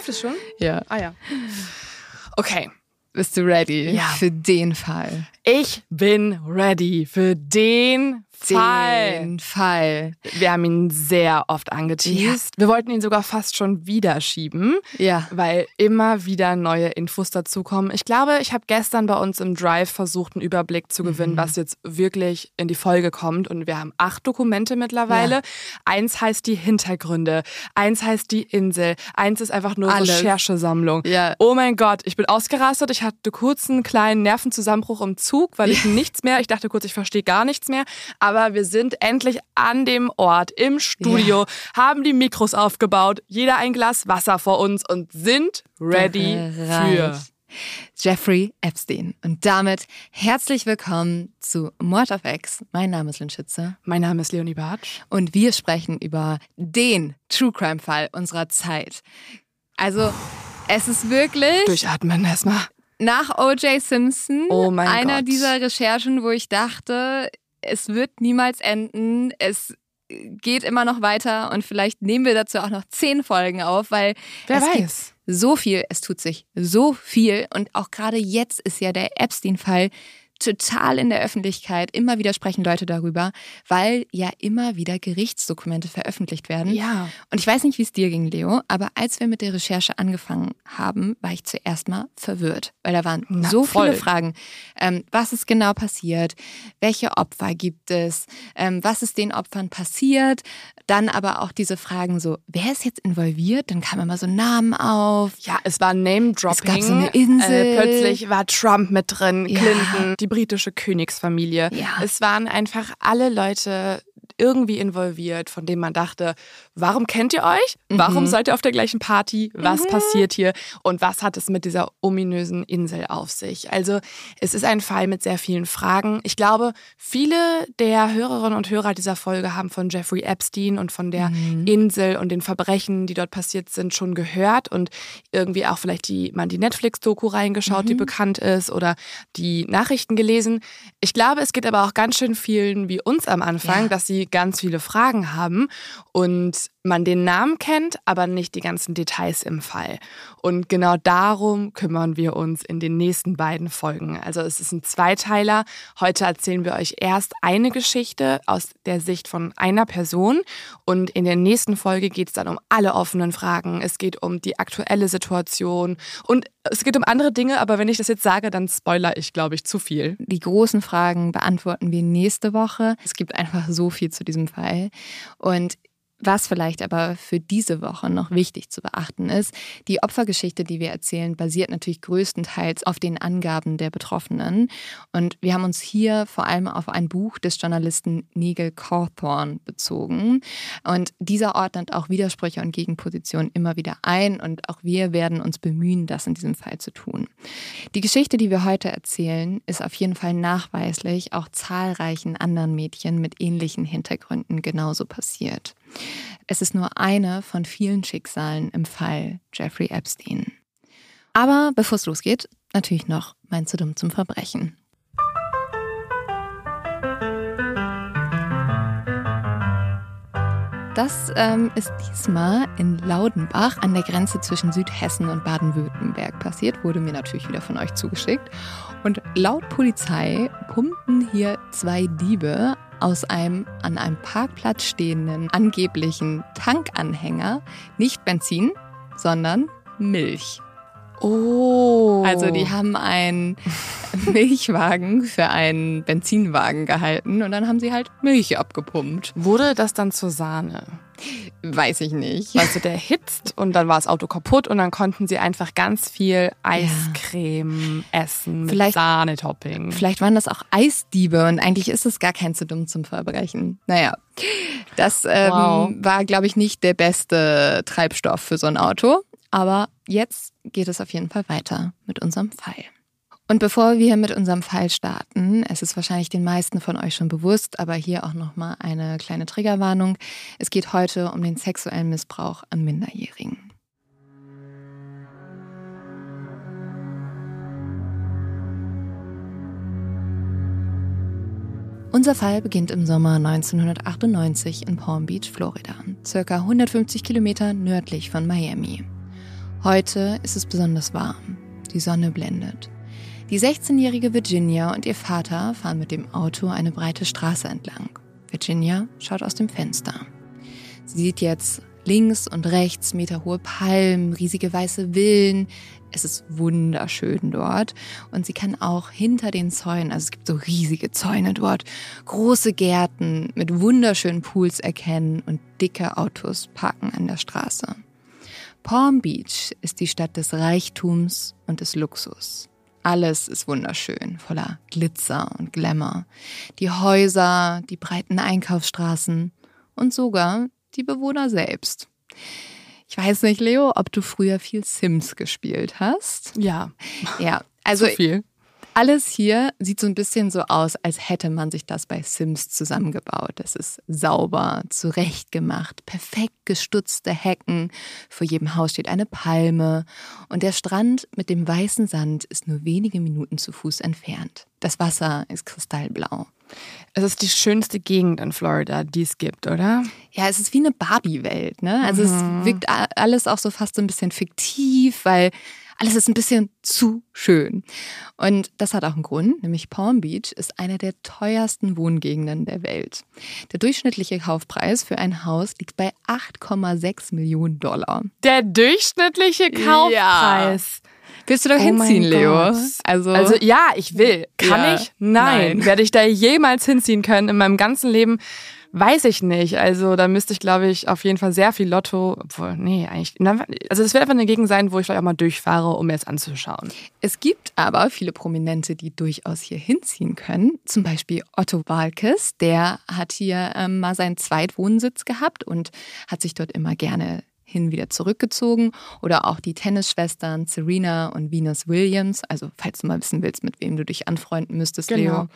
Läuft es schon? Ja. Ah ja. Okay. Bist du ready Ja. für den Fall? Ich bin ready für den Fall. Den Fall. Wir haben ihn sehr oft angeteased. Wir wollten ihn sogar fast schon wieder schieben, Ja. weil immer wieder neue Infos dazukommen. Ich glaube, ich habe gestern bei uns im Drive versucht, einen Überblick zu gewinnen, was jetzt wirklich in die Folge kommt. Und wir haben acht Dokumente mittlerweile. Ja. Eins heißt die Hintergründe, eins heißt die Insel, eins ist einfach nur Alles. Recherchesammlung. Ja. Oh mein Gott, ich bin ausgerastet. Ich hatte kurz einen kleinen Nervenzusammenbruch im Zug, weil ich nichts mehr, ich dachte kurz, ich verstehe gar nichts mehr. Aber wir sind endlich an dem Ort im Studio, haben die Mikros aufgebaut, jeder ein Glas Wasser vor uns und sind ready für. Bereit. Jeffrey Epstein. Und damit herzlich willkommen zu Mord of X. Mein Name ist Lynn Schütze Mein Name ist Leonie Bartsch. und wir sprechen über den True Crime Fall unserer Zeit. Also, es ist wirklich Durchatmen erstmal. nach O.J. Simpson Oh mein einer Gott. dieser Recherchen, wo ich dachte, es wird niemals enden. Es geht immer noch weiter und vielleicht nehmen wir dazu auch noch zehn Folgen auf, weil Wer es gibt weiß. so viel, es tut sich so viel und auch gerade jetzt ist ja der Epstein-Fall total in der Öffentlichkeit. Immer wieder sprechen Leute darüber, weil ja immer wieder Gerichtsdokumente veröffentlicht werden. Ja. Und ich weiß nicht, wie es dir ging, Leo, aber als wir mit der Recherche angefangen haben, war ich zuerst mal verwirrt, weil da waren Na, so voll. viele Fragen. Ähm, was ist genau passiert? Welche Opfer gibt es? Ähm, was ist den Opfern passiert? Dann aber auch diese Fragen so, wer ist jetzt involviert? Dann kamen immer so Namen auf. Ja, es war Name-Dropping. Es gab so eine Insel. Äh, plötzlich war Trump mit drin, Ja. Clinton, die britische Königsfamilie. Ja. Es waren einfach alle Leute irgendwie involviert, von denen man dachte, warum kennt ihr euch? Warum Mhm. seid ihr auf der gleichen Party? Was passiert hier? Und was hat es mit dieser ominösen Insel auf sich? Also es ist ein Fall mit sehr vielen Fragen. Ich glaube, viele der Hörerinnen und Hörer dieser Folge haben von Jeffrey Epstein und von der Mhm. Insel und den Verbrechen, die dort passiert sind, schon gehört und irgendwie auch vielleicht die, mal die Netflix-Doku reingeschaut, die bekannt ist oder die Nachrichten gelesen. Ich glaube, es geht aber auch ganz schön vielen wie uns am Anfang, Ja. dass sie ganz viele Fragen haben. Und man den Namen kennt, aber nicht die ganzen Details im Fall. Und genau darum kümmern wir uns in den nächsten beiden Folgen. Also es ist ein Zweiteiler. Heute erzählen wir euch erst eine Geschichte aus der Sicht von einer Person und in der nächsten Folge geht es dann um alle offenen Fragen. Es geht um die aktuelle Situation und es geht um andere Dinge, aber wenn ich das jetzt sage, dann spoiler ich, glaube ich, zu viel. Die großen Fragen beantworten wir nächste Woche. Es gibt einfach so viel zu diesem Fall. Und was vielleicht aber für diese Woche noch wichtig zu beachten ist, die Opfergeschichte, die wir erzählen, basiert natürlich größtenteils auf den Angaben der Betroffenen. Und wir haben uns hier vor allem auf ein Buch des Journalisten Nigel Cawthorne bezogen. Und dieser ordnet auch Widersprüche und Gegenpositionen immer wieder ein. Und auch wir werden uns bemühen, das in diesem Fall zu tun. Die Geschichte, die wir heute erzählen, ist auf jeden Fall nachweislich auch zahlreichen anderen Mädchen mit ähnlichen Hintergründen genauso passiert. Es ist nur eine von vielen Schicksalen im Fall Jeffrey Epstein. Aber bevor es losgeht, natürlich noch mein zu dumm zum Verbrechen. Das ähm, ist diesmal in Laudenbach an der Grenze zwischen Südhessen und Baden-Württemberg passiert, wurde mir natürlich wieder von euch zugeschickt. Und laut Polizei pumpten hier zwei Diebe aus einem an einem Parkplatz stehenden angeblichen Tankanhänger nicht Benzin, sondern Milch. Oh. Also die haben einen Milchwagen für einen Benzinwagen gehalten und dann haben sie halt Milch abgepumpt. Wurde das dann zur Sahne? Weiß ich nicht. Weißt du, der hitzt und dann war das Auto kaputt und dann konnten sie einfach ganz viel Eiscreme essen mit Vielleicht- Sahnetopping. Vielleicht waren das auch Eisdiebe und eigentlich ist es gar kein zu dumm zum Verbrechen. Naja, das ähm, Wow. war, glaube ich, nicht der beste Treibstoff für so ein Auto. Aber jetzt geht es auf jeden Fall weiter mit unserem Fall. Und bevor wir mit unserem Fall starten, es ist wahrscheinlich den meisten von euch schon bewusst, aber hier auch nochmal eine kleine Triggerwarnung. Es geht heute um den sexuellen Missbrauch an Minderjährigen. Unser Fall beginnt im Sommer 1998 in Palm Beach, Florida, circa 150 Kilometer nördlich von Miami. Heute ist es besonders warm. Die Sonne blendet. Die 16-jährige Virginia und ihr Vater fahren mit dem Auto eine breite Straße entlang. Virginia schaut aus dem Fenster. Sie sieht jetzt links und rechts meterhohe Palmen, riesige weiße Villen. Es ist wunderschön dort und sie kann auch hinter den Zäunen, also es gibt so riesige Zäune dort, große Gärten mit wunderschönen Pools erkennen und dicke Autos parken an der Straße. Palm Beach ist die Stadt des Reichtums und des Luxus. Alles ist wunderschön, voller Glitzer und Glamour. Die Häuser, die breiten Einkaufsstraßen und sogar die Bewohner selbst. Ich weiß nicht, Leo, ob du früher viel Sims gespielt hast. Ja. Ja, also Zu viel. Alles hier sieht so ein bisschen so aus, als hätte man sich das bei Sims zusammengebaut. Es ist sauber, zurechtgemacht, perfekt gestutzte Hecken. Vor jedem Haus steht eine Palme. Und der Strand mit dem weißen Sand ist nur wenige Minuten zu Fuß entfernt. Das Wasser ist kristallblau. Es ist die schönste Gegend in Florida, die es gibt, oder? Ja, es ist wie eine Barbie-Welt. Ne? Also es wirkt alles auch so fast so ein bisschen fiktiv, weil alles ist ein bisschen zu schön. Und das hat auch einen Grund, nämlich Palm Beach ist eine der teuersten Wohngegenden der Welt. Der durchschnittliche Kaufpreis für ein Haus liegt bei 8,6 Millionen Dollar. Der durchschnittliche Kaufpreis. Willst du da Oh hinziehen, Leo? Also, Also ja, ich will. Kann Ja. ich? Nein. Nein. Werde ich da jemals hinziehen können in meinem ganzen Leben? Weiß ich nicht. Also da müsste ich, glaube ich, auf jeden Fall sehr viel Lotto, obwohl, nee, eigentlich. Also es wird einfach eine Gegend sein, wo ich vielleicht auch mal durchfahre, um mir es anzuschauen. Es gibt aber viele Prominente, die durchaus hier hinziehen können. Zum Beispiel Otto Walkes, der hat hier ähm, mal seinen Zweitwohnsitz gehabt und hat sich dort immer gerne hin wieder zurückgezogen. Oder auch die Tennisschwestern Serena und Venus Williams. Also falls du mal wissen willst, mit wem du dich anfreunden müsstest, Genau. Leo.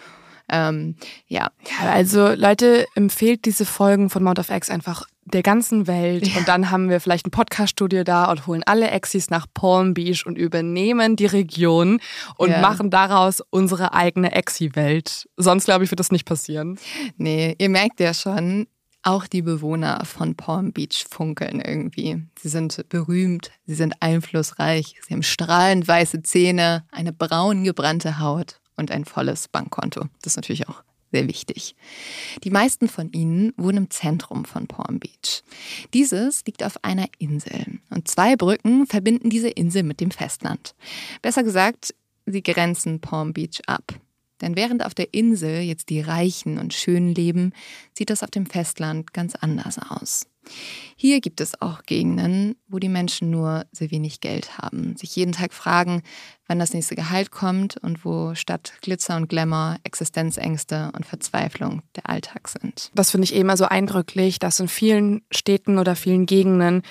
Ähm, ja, Ja, also Leute, empfehlt diese Folgen von Mount of X einfach der ganzen Welt. Und dann haben wir vielleicht ein Podcast-Studio da und holen alle Exis nach Palm Beach und übernehmen die Region und Ja. machen daraus unsere eigene Exi-Welt. Sonst, glaube ich, wird das nicht passieren. Nee, ihr merkt ja schon, auch die Bewohner von Palm Beach funkeln irgendwie. Sie sind berühmt, sie sind einflussreich, sie haben strahlend weiße Zähne, eine braun gebrannte Haut und ein volles Bankkonto. Das ist natürlich auch sehr wichtig. Die meisten von ihnen wohnen im Zentrum von Palm Beach. Dieses liegt auf einer Insel und zwei Brücken verbinden diese Insel mit dem Festland. Besser gesagt, sie grenzen Palm Beach ab. Denn während auf der Insel jetzt die Reichen und Schönen leben, sieht das auf dem Festland ganz anders aus. Hier gibt es auch Gegenden, wo die Menschen nur sehr wenig Geld haben, sich jeden Tag fragen, wann das nächste Gehalt kommt und wo statt Glitzer und Glamour Existenzängste und Verzweiflung der Alltag sind. Das finde ich eh immer so eindrücklich, dass in vielen Städten oder vielen Gegenden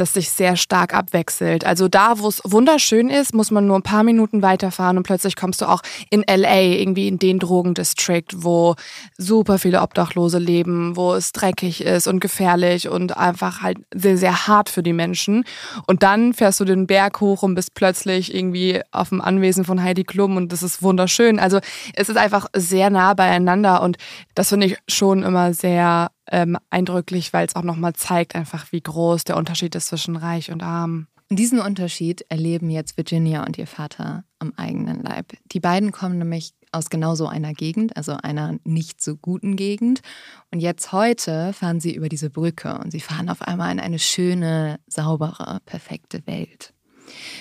das sich sehr stark abwechselt. Also da, wo es wunderschön ist, muss man nur ein paar Minuten weiterfahren und plötzlich kommst du auch in LA, irgendwie in den Drogendistrikt, wo super viele Obdachlose leben, wo es dreckig ist und gefährlich und einfach halt sehr, sehr hart für die Menschen. Und dann fährst du den Berg hoch und bist plötzlich irgendwie auf dem Anwesen von Heidi Klum und das ist wunderschön. Also es ist einfach sehr nah beieinander und das finde ich schon immer sehr ähm, eindrücklich, weil es auch nochmal zeigt einfach, wie groß der Unterschied ist zwischen reich und arm. Diesen Unterschied erleben jetzt Virginia und ihr Vater am eigenen Leib. Die beiden kommen nämlich aus genau so einer Gegend, also einer nicht so guten Gegend. Und jetzt heute fahren sie über diese Brücke und sie fahren auf einmal in eine schöne, saubere, perfekte Welt.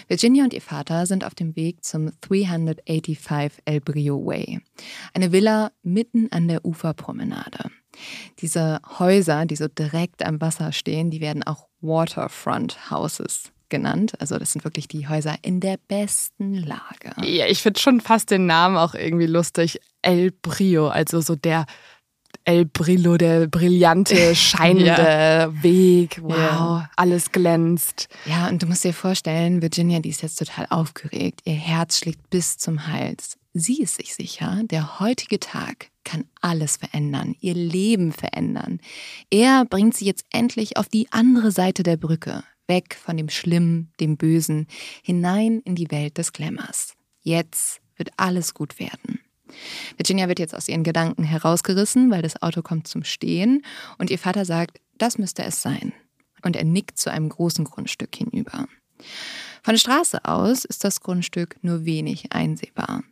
Virginia und ihr Vater sind auf dem Weg zum 385 El Brio Way, eine Villa mitten an der Uferpromenade. Diese Häuser, die so direkt am Wasser stehen, die werden auch Waterfront Houses genannt. Also das sind wirklich die Häuser in der besten Lage. Ja, ich finde schon fast den Namen auch irgendwie lustig. El Brio, also so der El Brillo, der brillante, scheinende Weg. Wow, Ja. alles glänzt. Ja, und du musst dir vorstellen, Virginia, die ist jetzt total aufgeregt. Ihr Herz schlägt bis zum Hals. Sie ist sich sicher, der heutige Tag kann alles verändern, ihr Leben verändern. Er bringt sie jetzt endlich auf die andere Seite der Brücke, weg von dem Schlimmen, dem Bösen, hinein in die Welt des Glamours. Jetzt wird alles gut werden. Virginia wird jetzt aus ihren Gedanken herausgerissen, weil das Auto kommt zum Stehen und ihr Vater sagt, das müsste es sein. Und er nickt zu einem großen Grundstück hinüber. Von der Straße aus ist das Grundstück nur wenig einsehbar,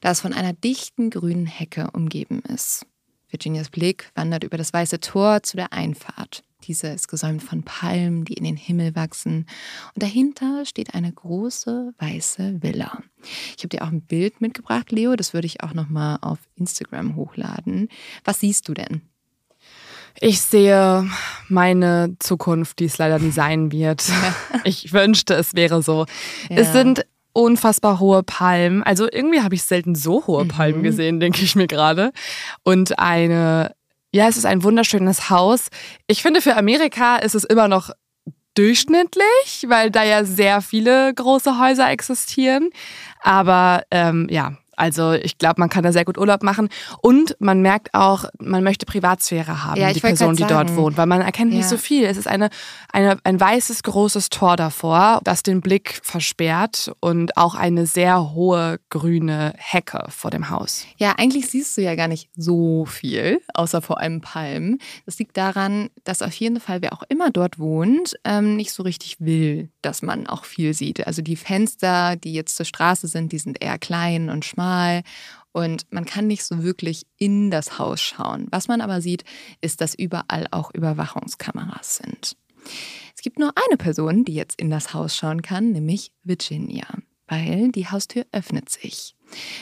da es von einer dichten grünen Hecke umgeben ist. Virginias Blick wandert über das weiße Tor zu der Einfahrt. Diese ist gesäumt von Palmen, die in den Himmel wachsen. Und dahinter steht eine große weiße Villa. Ich habe dir auch ein Bild mitgebracht, Leo. Das würde ich auch noch mal auf Instagram hochladen. Was siehst du denn? Ich sehe meine Zukunft, die es leider nie sein wird. Ich wünschte, es wäre so. Ja. Es sind unfassbar hohe Palmen. Also irgendwie habe ich selten so hohe Palmen mhm. gesehen, denke ich mir gerade. Und eine, ja, es ist ein wunderschönes Haus. Ich finde, für Amerika ist es immer noch durchschnittlich, weil da ja sehr viele große Häuser existieren. Aber ähm, ja, also ich glaube, man kann da sehr gut Urlaub machen. Und man merkt auch, man möchte Privatsphäre haben, ja, die Person, die dort wohnt, weil man erkennt ja. nicht so viel. Es ist eine, eine, ein weißes, großes Tor davor, das den Blick versperrt und auch eine sehr hohe grüne Hecke vor dem Haus. Ja, eigentlich siehst du ja gar nicht so viel, außer vor allem Palmen. Das liegt daran, dass auf jeden Fall, wer auch immer dort wohnt, ähm, nicht so richtig will, dass man auch viel sieht. Also die Fenster, die jetzt zur Straße sind, die sind eher klein und schmal mal und man kann nicht so wirklich in das Haus schauen. Was man aber sieht, ist, dass überall auch Überwachungskameras sind. Es gibt nur eine Person, die jetzt in das Haus schauen kann, nämlich Virginia, weil die Haustür öffnet sich.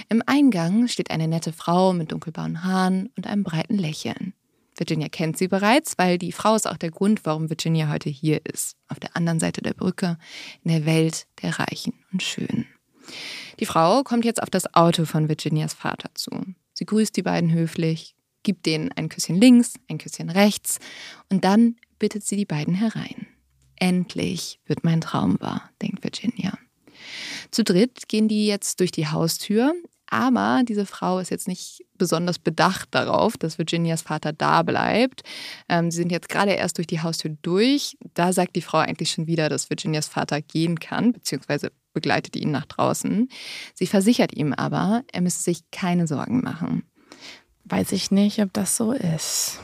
Im Eingang steht eine nette Frau mit dunkelbraunen Haaren und einem breiten Lächeln. Virginia kennt sie bereits, weil die Frau ist auch der Grund, warum Virginia heute hier ist, auf der anderen Seite der Brücke, in der Welt der Reichen und Schönen. Die Frau kommt jetzt auf das Auto von Virginias Vater zu. Sie grüßt die beiden höflich, gibt denen ein Küsschen links, ein Küsschen rechts und dann bittet sie die beiden herein. Endlich wird mein Traum wahr, denkt Virginia. Zu dritt gehen die jetzt durch die Haustür, aber diese Frau ist jetzt nicht besonders bedacht darauf, dass Virginias Vater da bleibt. Ähm, sie sind jetzt gerade erst durch die Haustür durch. Da sagt die Frau eigentlich schon wieder, dass Virginias Vater gehen kann, beziehungsweise begleitet ihn nach draußen. Sie versichert ihm aber, er müsse sich keine Sorgen machen. Weiß ich nicht, ob das so ist.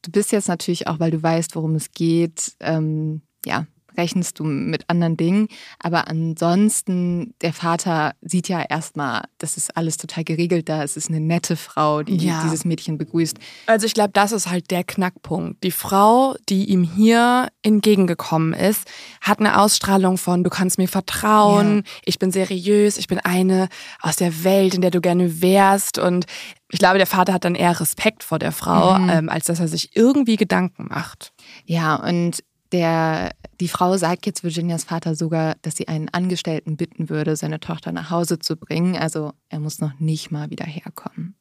Du bist jetzt natürlich auch, weil du weißt, worum es geht, ähm, ja, rechnest du mit anderen Dingen. Aber ansonsten, der Vater sieht ja erstmal, das ist alles total geregelt da. Es ist eine nette Frau, die ja. dieses Mädchen begrüßt. Also ich glaube, das ist halt der Knackpunkt. Die Frau, die ihm hier entgegengekommen ist, hat eine Ausstrahlung von, du kannst mir vertrauen, ja. ich bin seriös, ich bin eine aus der Welt, in der du gerne wärst. Und ich glaube, der Vater hat dann eher Respekt vor der Frau, mhm. ähm, als dass er sich irgendwie Gedanken macht. Ja, und der, die Frau sagt jetzt Virginias Vater sogar, dass sie einen Angestellten bitten würde, seine Tochter nach Hause zu bringen. Also er muss noch nicht mal wieder herkommen.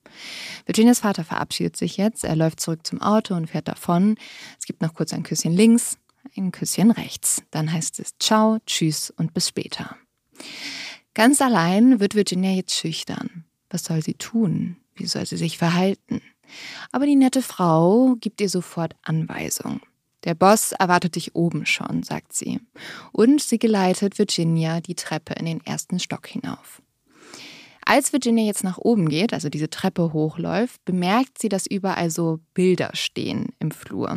Virginias Vater verabschiedet sich jetzt. Er läuft zurück zum Auto und fährt davon. Es gibt noch kurz ein Küsschen links, ein Küsschen rechts. Dann heißt es Ciao, Tschüss und bis später. Ganz allein wird Virginia jetzt schüchtern. Was soll sie tun? Wie soll sie sich verhalten? Aber die nette Frau gibt ihr sofort Anweisungen. Der Boss erwartet dich oben schon, sagt sie. Und sie geleitet Virginia die Treppe in den ersten Stock hinauf. Als Virginia jetzt nach oben geht, also diese Treppe hochläuft, bemerkt sie, dass überall so Bilder stehen im Flur.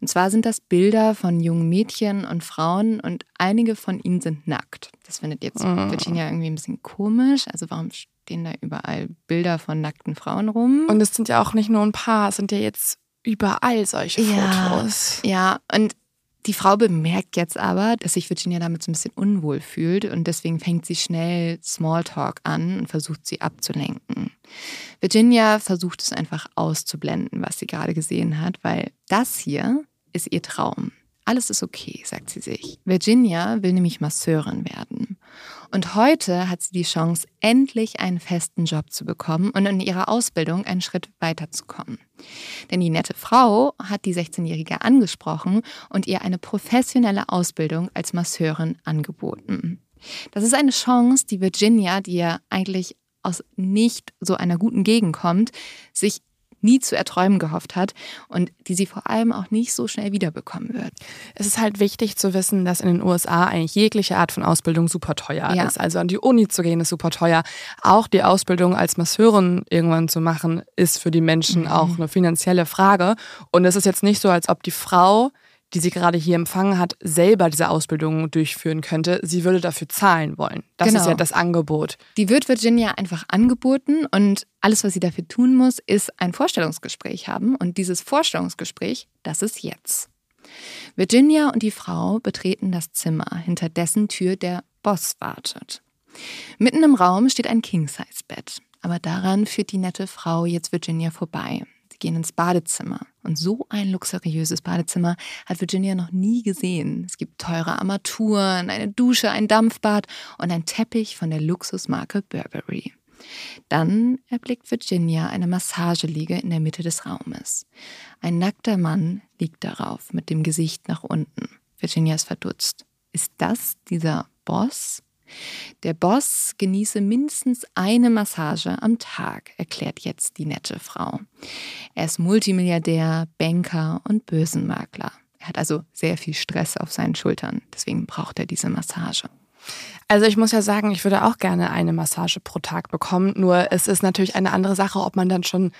Und zwar sind das Bilder von jungen Mädchen und Frauen und einige von ihnen sind nackt. Das findet jetzt oh. Virginia irgendwie ein bisschen komisch. Also warum stehen da überall Bilder von nackten Frauen rum? Und es sind ja auch nicht nur ein paar, es sind ja jetzt überall solche ja, Fotos. Ja, und die Frau bemerkt jetzt aber, dass sich Virginia damit so ein bisschen unwohl fühlt und deswegen fängt sie schnell Smalltalk an und versucht sie abzulenken. Virginia versucht es einfach auszublenden, was sie gerade gesehen hat, weil das hier ist ihr Traum. Alles ist okay, sagt sie sich. Virginia will nämlich Masseurin werden. Und heute hat sie die Chance, endlich einen festen Job zu bekommen und in ihrer Ausbildung einen Schritt weiterzukommen. Denn die nette Frau hat die 16-Jährige angesprochen und ihr eine professionelle Ausbildung als Masseurin angeboten. Das ist eine Chance, die Virginia, die ja eigentlich aus nicht so einer guten Gegend kommt, sich nie zu erträumen gehofft hat und die sie vor allem auch nicht so schnell wiederbekommen wird. Es ist halt wichtig zu wissen, dass in den USA eigentlich jegliche Art von Ausbildung super teuer ja. ist. Also an die Uni zu gehen ist super teuer. Auch die Ausbildung als Masseurin irgendwann zu machen, ist für die Menschen mhm. auch eine finanzielle Frage. Und es ist jetzt nicht so, als ob die Frau die sie gerade hier empfangen hat, selber diese Ausbildung durchführen könnte. Sie würde dafür zahlen wollen. Das genau. ist ja das Angebot. Die wird Virginia einfach angeboten und alles, was sie dafür tun muss, ist ein Vorstellungsgespräch haben. Und dieses Vorstellungsgespräch, das ist jetzt. Virginia und die Frau betreten das Zimmer, hinter dessen Tür der Boss wartet. Mitten im Raum steht ein King-Size-Bett, aber daran führt die nette Frau jetzt Virginia vorbei. Sie gehen ins Badezimmer. Und so ein luxuriöses Badezimmer hat Virginia noch nie gesehen. Es gibt teure Armaturen, eine Dusche, ein Dampfbad und ein Teppich von der Luxusmarke Burberry. Dann erblickt Virginia eine Massageliege in der Mitte des Raumes. Ein nackter Mann liegt darauf mit dem Gesicht nach unten. Virginia ist verdutzt. Ist das dieser Boss? Der Boss genieße mindestens eine Massage am Tag, erklärt jetzt die nette Frau. Er ist Multimilliardär, Banker und Börsenmakler. Er hat also sehr viel Stress auf seinen Schultern, deswegen braucht er diese Massage. Also ich muss ja sagen, ich würde auch gerne eine Massage pro Tag bekommen. Nur es ist natürlich eine andere Sache, ob man dann schon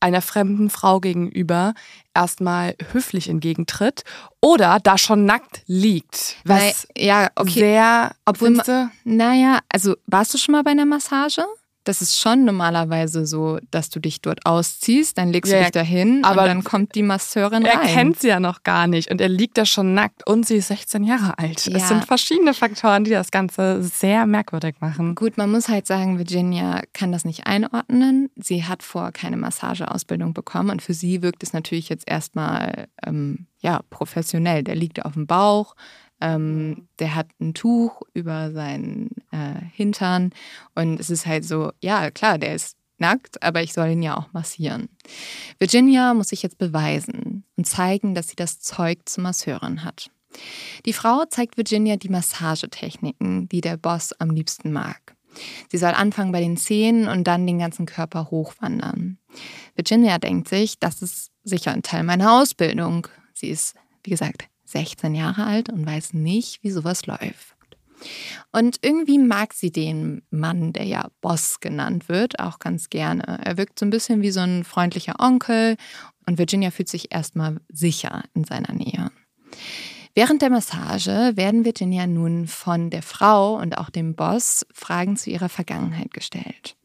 einer fremden Frau gegenüber erstmal höflich entgegentritt oder da schon nackt liegt. Was Weil, ja, okay. sehr, obwohl, naja, also warst du schon mal bei einer Massage? Das ist schon normalerweise so, dass du dich dort ausziehst, dann legst ja, du dich dahin aber und dann kommt die Masseurin er rein. Er kennt sie ja noch gar nicht und er liegt da schon nackt und sie ist 16 Jahre alt. Ja. Es sind verschiedene Faktoren, die das Ganze sehr merkwürdig machen. Gut, man muss halt sagen, Virginia kann das nicht einordnen. Sie hat vor keine Massageausbildung bekommen und für sie wirkt es natürlich jetzt erstmal ähm, ja, professionell. Der liegt auf dem Bauch, ähm, der hat ein Tuch über seinen äh, Hintern und es ist halt so, ja klar, der ist nackt, aber ich soll ihn ja auch massieren. Virginia muss sich jetzt beweisen und zeigen, dass sie das Zeug zur Masseurin hat. Die Frau zeigt Virginia die Massagetechniken, die der Boss am liebsten mag. Sie soll anfangen bei den Zehen und dann den ganzen Körper hochwandern. Virginia denkt sich, das ist sicher ein Teil meiner Ausbildung. Sie ist, wie gesagt, 16 Jahre alt und weiß nicht, wie sowas läuft. Und irgendwie mag sie den Mann, der ja Boss genannt wird, auch ganz gerne. Er wirkt so ein bisschen wie so ein freundlicher Onkel und Virginia fühlt sich erstmal sicher in seiner Nähe. Während der Massage werden Virginia nun von der Frau und auch dem Boss Fragen zu ihrer Vergangenheit gestellt.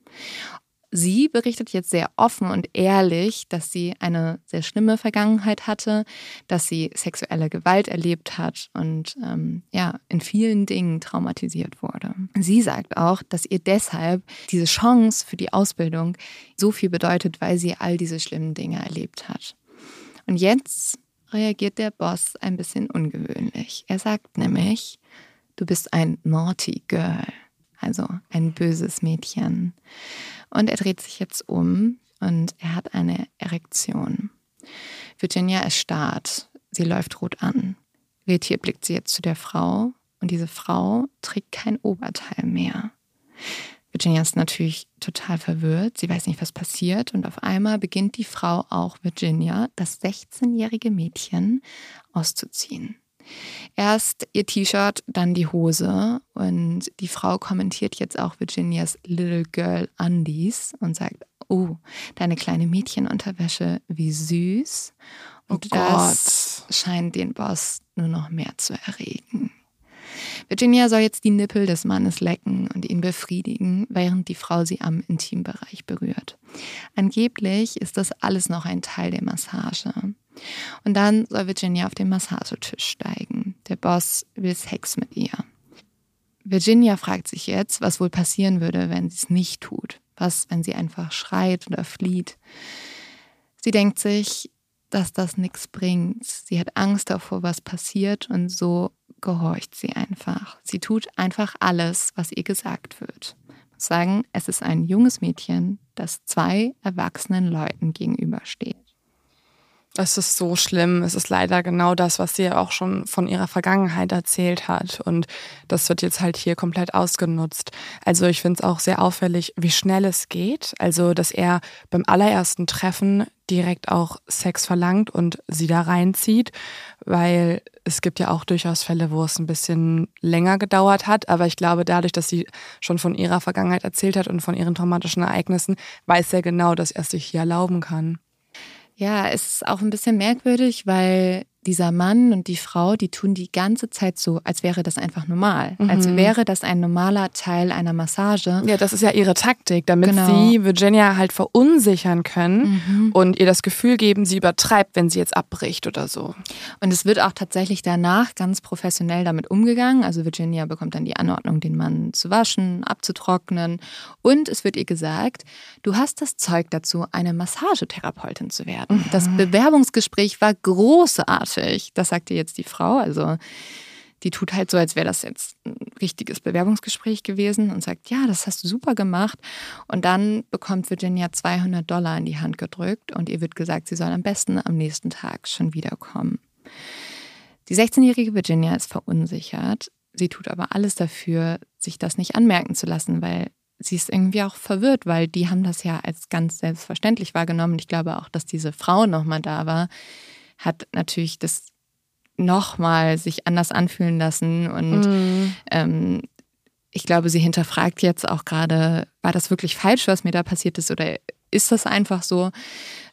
Sie berichtet jetzt sehr offen und ehrlich, dass sie eine sehr schlimme Vergangenheit hatte, dass sie sexuelle Gewalt erlebt hat und ähm, ja, in vielen Dingen traumatisiert wurde. Sie sagt auch, dass ihr deshalb diese Chance für die Ausbildung so viel bedeutet, weil sie all diese schlimmen Dinge erlebt hat. Und jetzt reagiert der Boss ein bisschen ungewöhnlich. Er sagt nämlich, du bist ein naughty girl, also ein böses Mädchen. Und er dreht sich jetzt um und er hat eine Erektion. Virginia erstarrt. Sie läuft rot an. Retier blickt sie jetzt zu der Frau und diese Frau trägt kein Oberteil mehr. Virginia ist natürlich total verwirrt. Sie weiß nicht, was passiert. Und auf einmal beginnt die Frau auch Virginia, das 16-jährige Mädchen, auszuziehen. Erst ihr T-Shirt, dann die Hose und die Frau kommentiert jetzt auch Virginias Little Girl Undies und sagt, oh, deine kleine Mädchenunterwäsche, wie süß. Und oh das scheint den Boss nur noch mehr zu erregen. Virginia soll jetzt die Nippel des Mannes lecken und ihn befriedigen, während die Frau sie am Intimbereich berührt. Angeblich ist das alles noch ein Teil der Massage. Und dann soll Virginia auf den Massagetisch steigen. Der Boss will Sex mit ihr. Virginia fragt sich jetzt, was wohl passieren würde, wenn sie es nicht tut. Was, wenn sie einfach schreit oder flieht. Sie denkt sich, dass das nichts bringt. Sie hat Angst davor, was passiert und so gehorcht sie einfach. Sie tut einfach alles, was ihr gesagt wird. Ich muss sagen, es ist ein junges Mädchen, das zwei erwachsenen Leuten gegenübersteht. Es ist so schlimm. Es ist leider genau das, was sie ja auch schon von ihrer Vergangenheit erzählt hat. Und das wird jetzt halt hier komplett ausgenutzt. Also ich finde es auch sehr auffällig, wie schnell es geht. Also, dass er beim allerersten Treffen direkt auch Sex verlangt und sie da reinzieht, weil es gibt ja auch durchaus Fälle, wo es ein bisschen länger gedauert hat. Aber ich glaube, dadurch, dass sie schon von ihrer Vergangenheit erzählt hat und von ihren traumatischen Ereignissen, weiß er genau, dass er es sich hier erlauben kann. Ja, es ist auch ein bisschen merkwürdig, weil dieser Mann und die Frau, die tun die ganze Zeit so, als wäre das einfach normal. Mhm. Als wäre das ein normaler Teil einer Massage. Ja, das ist ja ihre Taktik, damit genau. sie Virginia halt verunsichern können mhm. und ihr das Gefühl geben, sie übertreibt, wenn sie jetzt abbricht oder so. Und es wird auch tatsächlich danach ganz professionell damit umgegangen. Also Virginia bekommt dann die Anordnung, den Mann zu waschen, abzutrocknen. Und es wird ihr gesagt, du hast das Zeug dazu, eine Massagetherapeutin zu werden. Mhm. Das Bewerbungsgespräch war großartig fertig. Das sagte jetzt die Frau. Also die tut halt so, als wäre das jetzt ein richtiges Bewerbungsgespräch gewesen und sagt, ja, das hast du super gemacht. Und dann bekommt Virginia 200 Dollar in die Hand gedrückt und ihr wird gesagt, sie soll am besten am nächsten Tag schon wiederkommen. Die 16-jährige Virginia ist verunsichert. Sie tut aber alles dafür, sich das nicht anmerken zu lassen, weil sie ist irgendwie auch verwirrt, weil die haben das ja als ganz selbstverständlich wahrgenommen. Ich glaube auch, dass diese Frau nochmal da war, hat natürlich das nochmal sich anders anfühlen lassen. Und mhm. ähm, ich glaube, sie hinterfragt jetzt auch gerade, war das wirklich falsch, was mir da passiert ist oder ist das einfach so?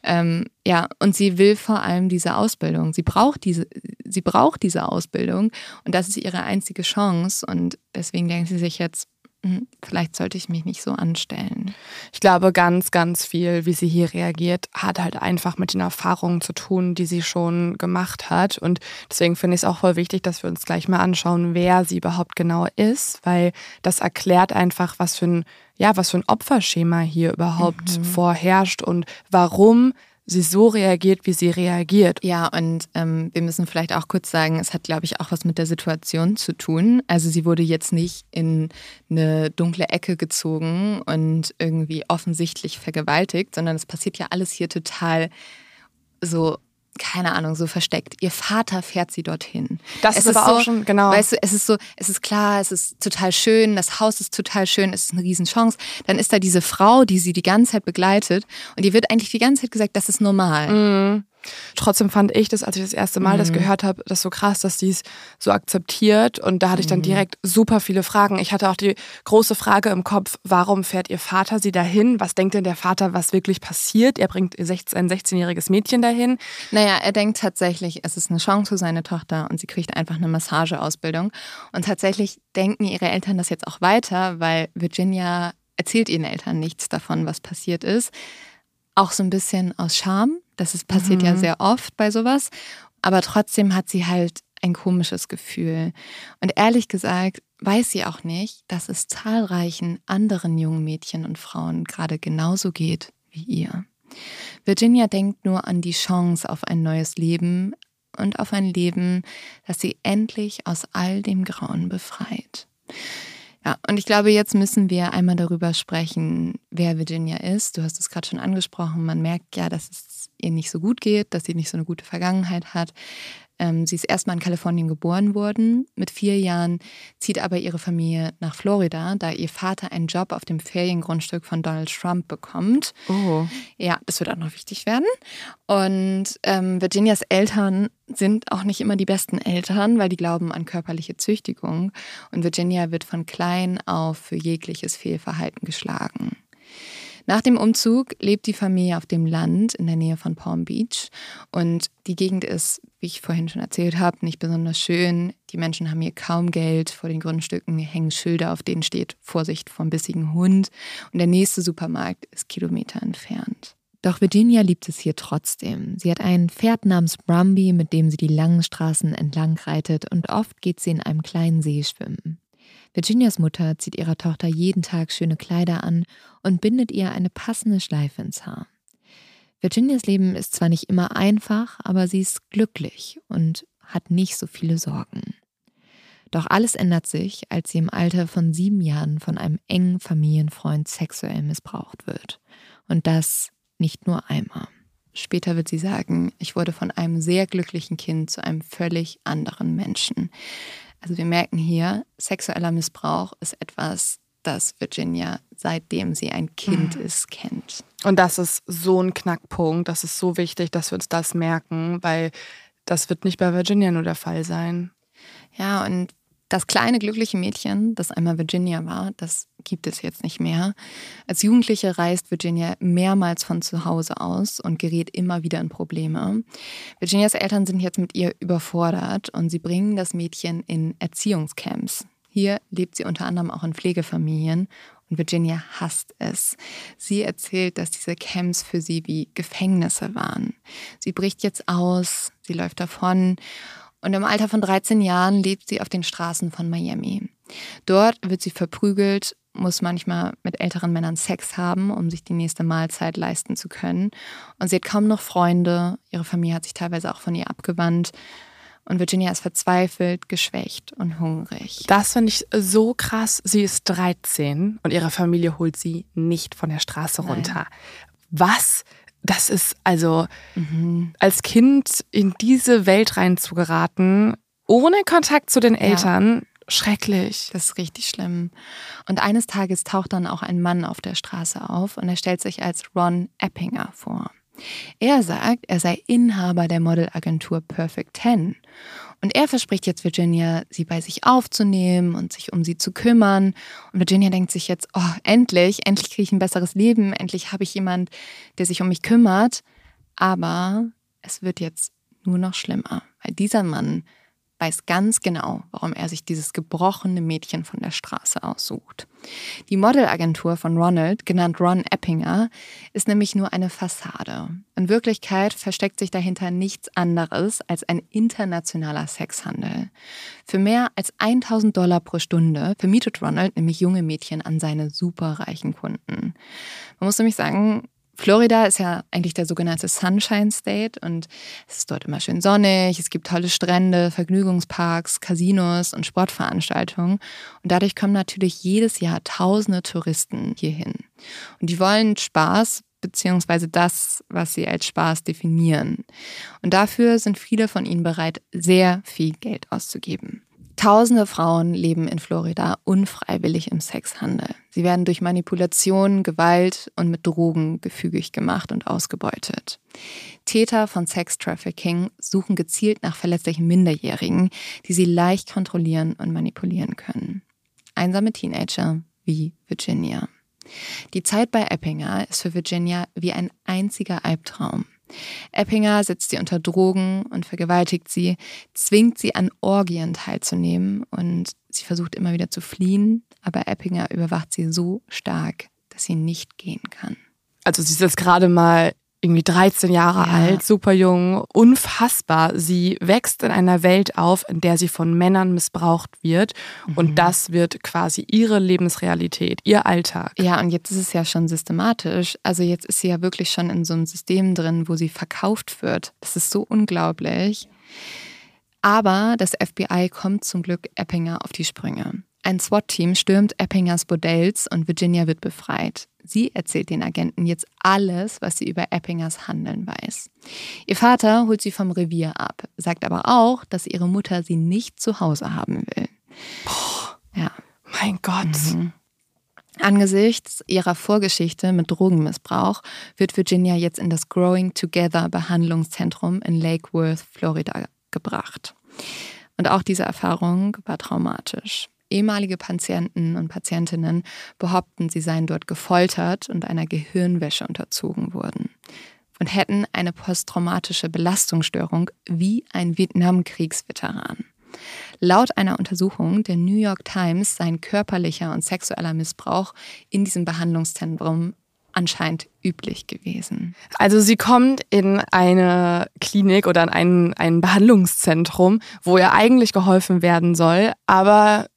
Ähm, ja, und sie will vor allem diese Ausbildung. Sie braucht diese, sie braucht diese Ausbildung und das ist ihre einzige Chance. Und deswegen denkt sie sich jetzt, vielleicht sollte ich mich nicht so anstellen. Ich glaube, ganz, ganz viel, wie sie hier reagiert, hat halt einfach mit den Erfahrungen zu tun, die sie schon gemacht hat. Und deswegen finde ich es auch voll wichtig, dass wir uns gleich mal anschauen, wer sie überhaupt genau ist, weil das erklärt einfach, was für ein, ja, was für ein Opferschema hier überhaupt mhm. vorherrscht und warum sie so reagiert, wie sie reagiert. Ja, und ähm, wir müssen vielleicht auch kurz sagen, es hat, glaube ich, auch was mit der Situation zu tun. Also sie wurde jetzt nicht in eine dunkle Ecke gezogen und irgendwie offensichtlich vergewaltigt, sondern es passiert ja alles hier total so keine Ahnung, so versteckt. Ihr Vater fährt sie dorthin. Das es ist aber so, auch schon, genau. Weißt du, es ist so, es ist klar, es ist total schön, das Haus ist total schön, es ist eine Riesenchance. Dann ist da diese Frau, die sie die ganze Zeit begleitet und ihr wird eigentlich die ganze Zeit gesagt, das ist normal. Mhm. Trotzdem fand ich das, als ich das erste Mal mhm. das gehört habe, das so krass, dass die es so akzeptiert. Und da hatte ich dann mhm. direkt super viele Fragen. Ich hatte auch die große Frage im Kopf, warum fährt ihr Vater sie dahin? Was denkt denn der Vater, was wirklich passiert? Er bringt ein 16-jähriges Mädchen dahin. Naja, er denkt tatsächlich, es ist eine Chance für seine Tochter und sie kriegt einfach eine Massageausbildung. Und tatsächlich denken ihre Eltern das jetzt auch weiter, weil Virginia erzählt ihren Eltern nichts davon, was passiert ist. Auch so ein bisschen aus Scham, das ist, passiert mhm. ja sehr oft bei sowas. Aber trotzdem hat sie halt ein komisches Gefühl. Und ehrlich gesagt weiß sie auch nicht, dass es zahlreichen anderen jungen Mädchen und Frauen gerade genauso geht wie ihr. Virginia denkt nur an die Chance auf ein neues Leben und auf ein Leben, das sie endlich aus all dem Grauen befreit. Ja, und ich glaube, jetzt müssen wir einmal darüber sprechen, wer Virginia ist. Du hast es gerade schon angesprochen. Man merkt ja, dass es ihr nicht so gut geht, dass sie nicht so eine gute Vergangenheit hat. Ähm, sie ist erstmal in Kalifornien geboren worden. Mit vier Jahren zieht aber ihre Familie nach Florida, da ihr Vater einen Job auf dem Feriengrundstück von Donald Trump bekommt. Oh. Ja, das wird auch noch wichtig werden. Und ähm, Virginias Eltern sind auch nicht immer die besten Eltern, weil die glauben an körperliche Züchtigung. Und Virginia wird von klein auf für jegliches Fehlverhalten geschlagen. Nach dem Umzug lebt die Familie auf dem Land in der Nähe von Palm Beach und die Gegend ist, wie ich vorhin schon erzählt habe, nicht besonders schön. Die Menschen haben hier kaum Geld. Vor den Grundstücken hängen Schilder, auf denen steht Vorsicht vom bissigen Hund und der nächste Supermarkt ist Kilometer entfernt. Doch Virginia liebt es hier trotzdem. Sie hat ein Pferd namens Brumby, mit dem sie die langen Straßen entlang reitet und oft geht sie in einem kleinen See schwimmen. Virginias Mutter zieht ihrer Tochter jeden Tag schöne Kleider an und bindet ihr eine passende Schleife ins Haar. Virginias Leben ist zwar nicht immer einfach, aber sie ist glücklich und hat nicht so viele Sorgen. Doch alles ändert sich, als sie im Alter von sieben Jahren von einem engen Familienfreund sexuell missbraucht wird. Und das nicht nur einmal. Später wird sie sagen, ich wurde von einem sehr glücklichen Kind zu einem völlig anderen Menschen. Also wir merken hier, sexueller Missbrauch ist etwas, das Virginia, seitdem sie ein Kind mhm. ist, kennt. Und das ist so ein Knackpunkt, das ist so wichtig, dass wir uns das merken, weil das wird nicht bei Virginia nur der Fall sein. Ja, und Das kleine glückliche Mädchen, das einmal Virginia war, das gibt es jetzt nicht mehr. Als Jugendliche reist Virginia mehrmals von zu Hause aus und gerät immer wieder in Probleme. Virginias Eltern sind jetzt mit ihr überfordert und sie bringen das Mädchen in Erziehungscamps. Hier lebt sie unter anderem auch in Pflegefamilien und Virginia hasst es. Sie erzählt, dass diese Camps für sie wie Gefängnisse waren. Sie bricht jetzt aus, sie läuft davon und im Alter von 13 Jahren lebt sie auf den Straßen von Miami. Dort wird sie verprügelt, muss manchmal mit älteren Männern Sex haben, um sich die nächste Mahlzeit leisten zu können. Und sie hat kaum noch Freunde. Ihre Familie hat sich teilweise auch von ihr abgewandt. Und Virginia ist verzweifelt, geschwächt und hungrig. Das finde ich so krass. Sie ist 13 und ihre Familie holt sie nicht von der Straße runter. Nein. Was das ist also mhm. als Kind in diese Welt reinzugeraten, ohne Kontakt zu den Eltern, ja. schrecklich. Das ist richtig schlimm. Und eines Tages taucht dann auch ein Mann auf der Straße auf und er stellt sich als Ron Eppinger vor. Er sagt, er sei Inhaber der Modelagentur Perfect Ten und er verspricht jetzt Virginia, sie bei sich aufzunehmen und sich um sie zu kümmern. Und Virginia denkt sich jetzt, oh, endlich, endlich kriege ich ein besseres Leben, endlich habe ich jemand, der sich um mich kümmert. Aber es wird jetzt nur noch schlimmer, weil dieser Mann weiß ganz genau, warum er sich dieses gebrochene Mädchen von der Straße aussucht. Die Modelagentur von Ronald, genannt Ron Eppinger, ist nämlich nur eine Fassade. In Wirklichkeit versteckt sich dahinter nichts anderes als ein internationaler Sexhandel. Für mehr als 1000 Dollar pro Stunde vermietet Ronald nämlich junge Mädchen an seine superreichen Kunden. Man muss nämlich sagen, Florida ist ja eigentlich der sogenannte Sunshine State und es ist dort immer schön sonnig, es gibt tolle Strände, Vergnügungsparks, Casinos und Sportveranstaltungen und dadurch kommen natürlich jedes Jahr tausende Touristen hierhin. Und die wollen Spaß beziehungsweise das, was sie als Spaß definieren. Und dafür sind viele von ihnen bereit, sehr viel Geld auszugeben. Tausende Frauen leben in Florida unfreiwillig im Sexhandel. Sie werden durch Manipulation, Gewalt und mit Drogen gefügig gemacht und ausgebeutet. Täter von Sextrafficking suchen gezielt nach verletzlichen Minderjährigen, die sie leicht kontrollieren und manipulieren können. Einsame Teenager wie Virginia. Die Zeit bei Eppinger ist für Virginia wie ein einziger Albtraum. Eppinger setzt sie unter Drogen und vergewaltigt sie, zwingt sie an Orgien teilzunehmen und sie versucht immer wieder zu fliehen, aber Eppinger überwacht sie so stark, dass sie nicht gehen kann. Also sie ist jetzt gerade mal irgendwie 13 Jahre ja. alt, super jung, unfassbar. Sie wächst in einer Welt auf, in der sie von Männern missbraucht wird. Mhm. Und das wird quasi ihre Lebensrealität, ihr Alltag. Ja, und jetzt ist es ja schon systematisch. Also jetzt ist sie ja wirklich schon in so einem System drin, wo sie verkauft wird. Das ist so unglaublich. Aber das FBI kommt zum Glück Eppinger auf die Sprünge. Ein SWAT-Team stürmt Eppingers Bordells und Virginia wird befreit. Sie erzählt den Agenten jetzt alles, was sie über Eppingers Handeln weiß. Ihr Vater holt sie vom Revier ab, sagt aber auch, dass ihre Mutter sie nicht zu Hause haben will. Boah, ja. Mein Gott. Mhm. Angesichts ihrer Vorgeschichte mit Drogenmissbrauch wird Virginia jetzt in das Growing Together Behandlungszentrum in Lake Worth, Florida gebracht. Und auch diese Erfahrung war traumatisch. Ehemalige Patienten und Patientinnen behaupten, sie seien dort gefoltert und einer Gehirnwäsche unterzogen worden und hätten eine posttraumatische Belastungsstörung wie ein Vietnamkriegsveteran. Laut einer Untersuchung der New York Times seien körperlicher und sexueller Missbrauch in diesem Behandlungszentrum anscheinend üblich gewesen. Also sie kommt in eine Klinik oder in ein, ein Behandlungszentrum, wo ihr eigentlich geholfen werden soll, aber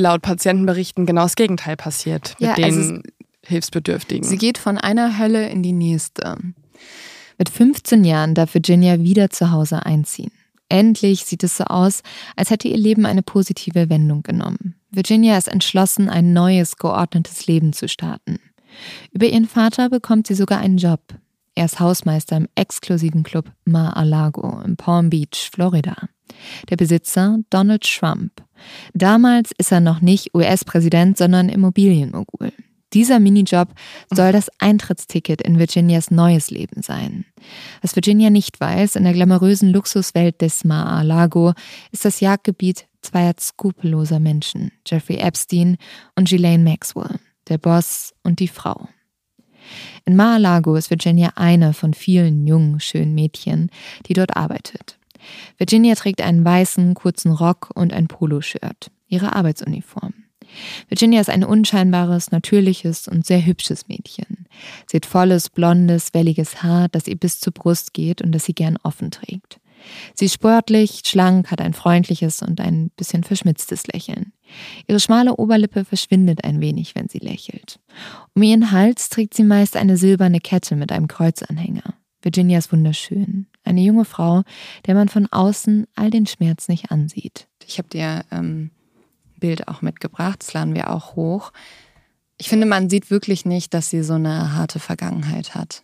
laut Patientenberichten genau das Gegenteil passiert mit ja, den also Hilfsbedürftigen. Sie geht von einer Hölle in die nächste. Mit 15 Jahren darf Virginia wieder zu Hause einziehen. Endlich sieht es so aus, als hätte ihr Leben eine positive Wendung genommen. Virginia ist entschlossen, ein neues, geordnetes Leben zu starten. Über ihren Vater bekommt sie sogar einen Job. Er ist Hausmeister im exklusiven Club Mar-a-Lago in Palm Beach, Florida. Der Besitzer Donald Trump. Damals ist er noch nicht US-Präsident, sondern Immobilienmogul. Dieser Minijob soll das Eintrittsticket in Virginias neues Leben sein. Was Virginia nicht weiß, in der glamourösen Luxuswelt des Mar-a-Lago ist das Jagdgebiet zweier skrupelloser Menschen, Jeffrey Epstein und Ghislaine Maxwell, der Boss und die Frau. In Mar-a-Lago ist Virginia eine von vielen jungen, schönen Mädchen, die dort arbeitet. Virginia trägt einen weißen, kurzen Rock und ein Poloshirt, ihre Arbeitsuniform. Virginia ist ein unscheinbares, natürliches und sehr hübsches Mädchen. Sie hat volles, blondes, welliges Haar, das ihr bis zur Brust geht und das sie gern offen trägt. Sie ist sportlich, schlank, hat ein freundliches und ein bisschen verschmitztes Lächeln. Ihre schmale Oberlippe verschwindet ein wenig, wenn sie lächelt. Um ihren Hals trägt sie meist eine silberne Kette mit einem Kreuzanhänger. Virginia ist wunderschön. Eine junge Frau, der man von außen all den Schmerz nicht ansieht. Ich habe dir ähm, ein Bild auch mitgebracht, das laden wir auch hoch. Ich finde, man sieht wirklich nicht, dass sie so eine harte Vergangenheit hat.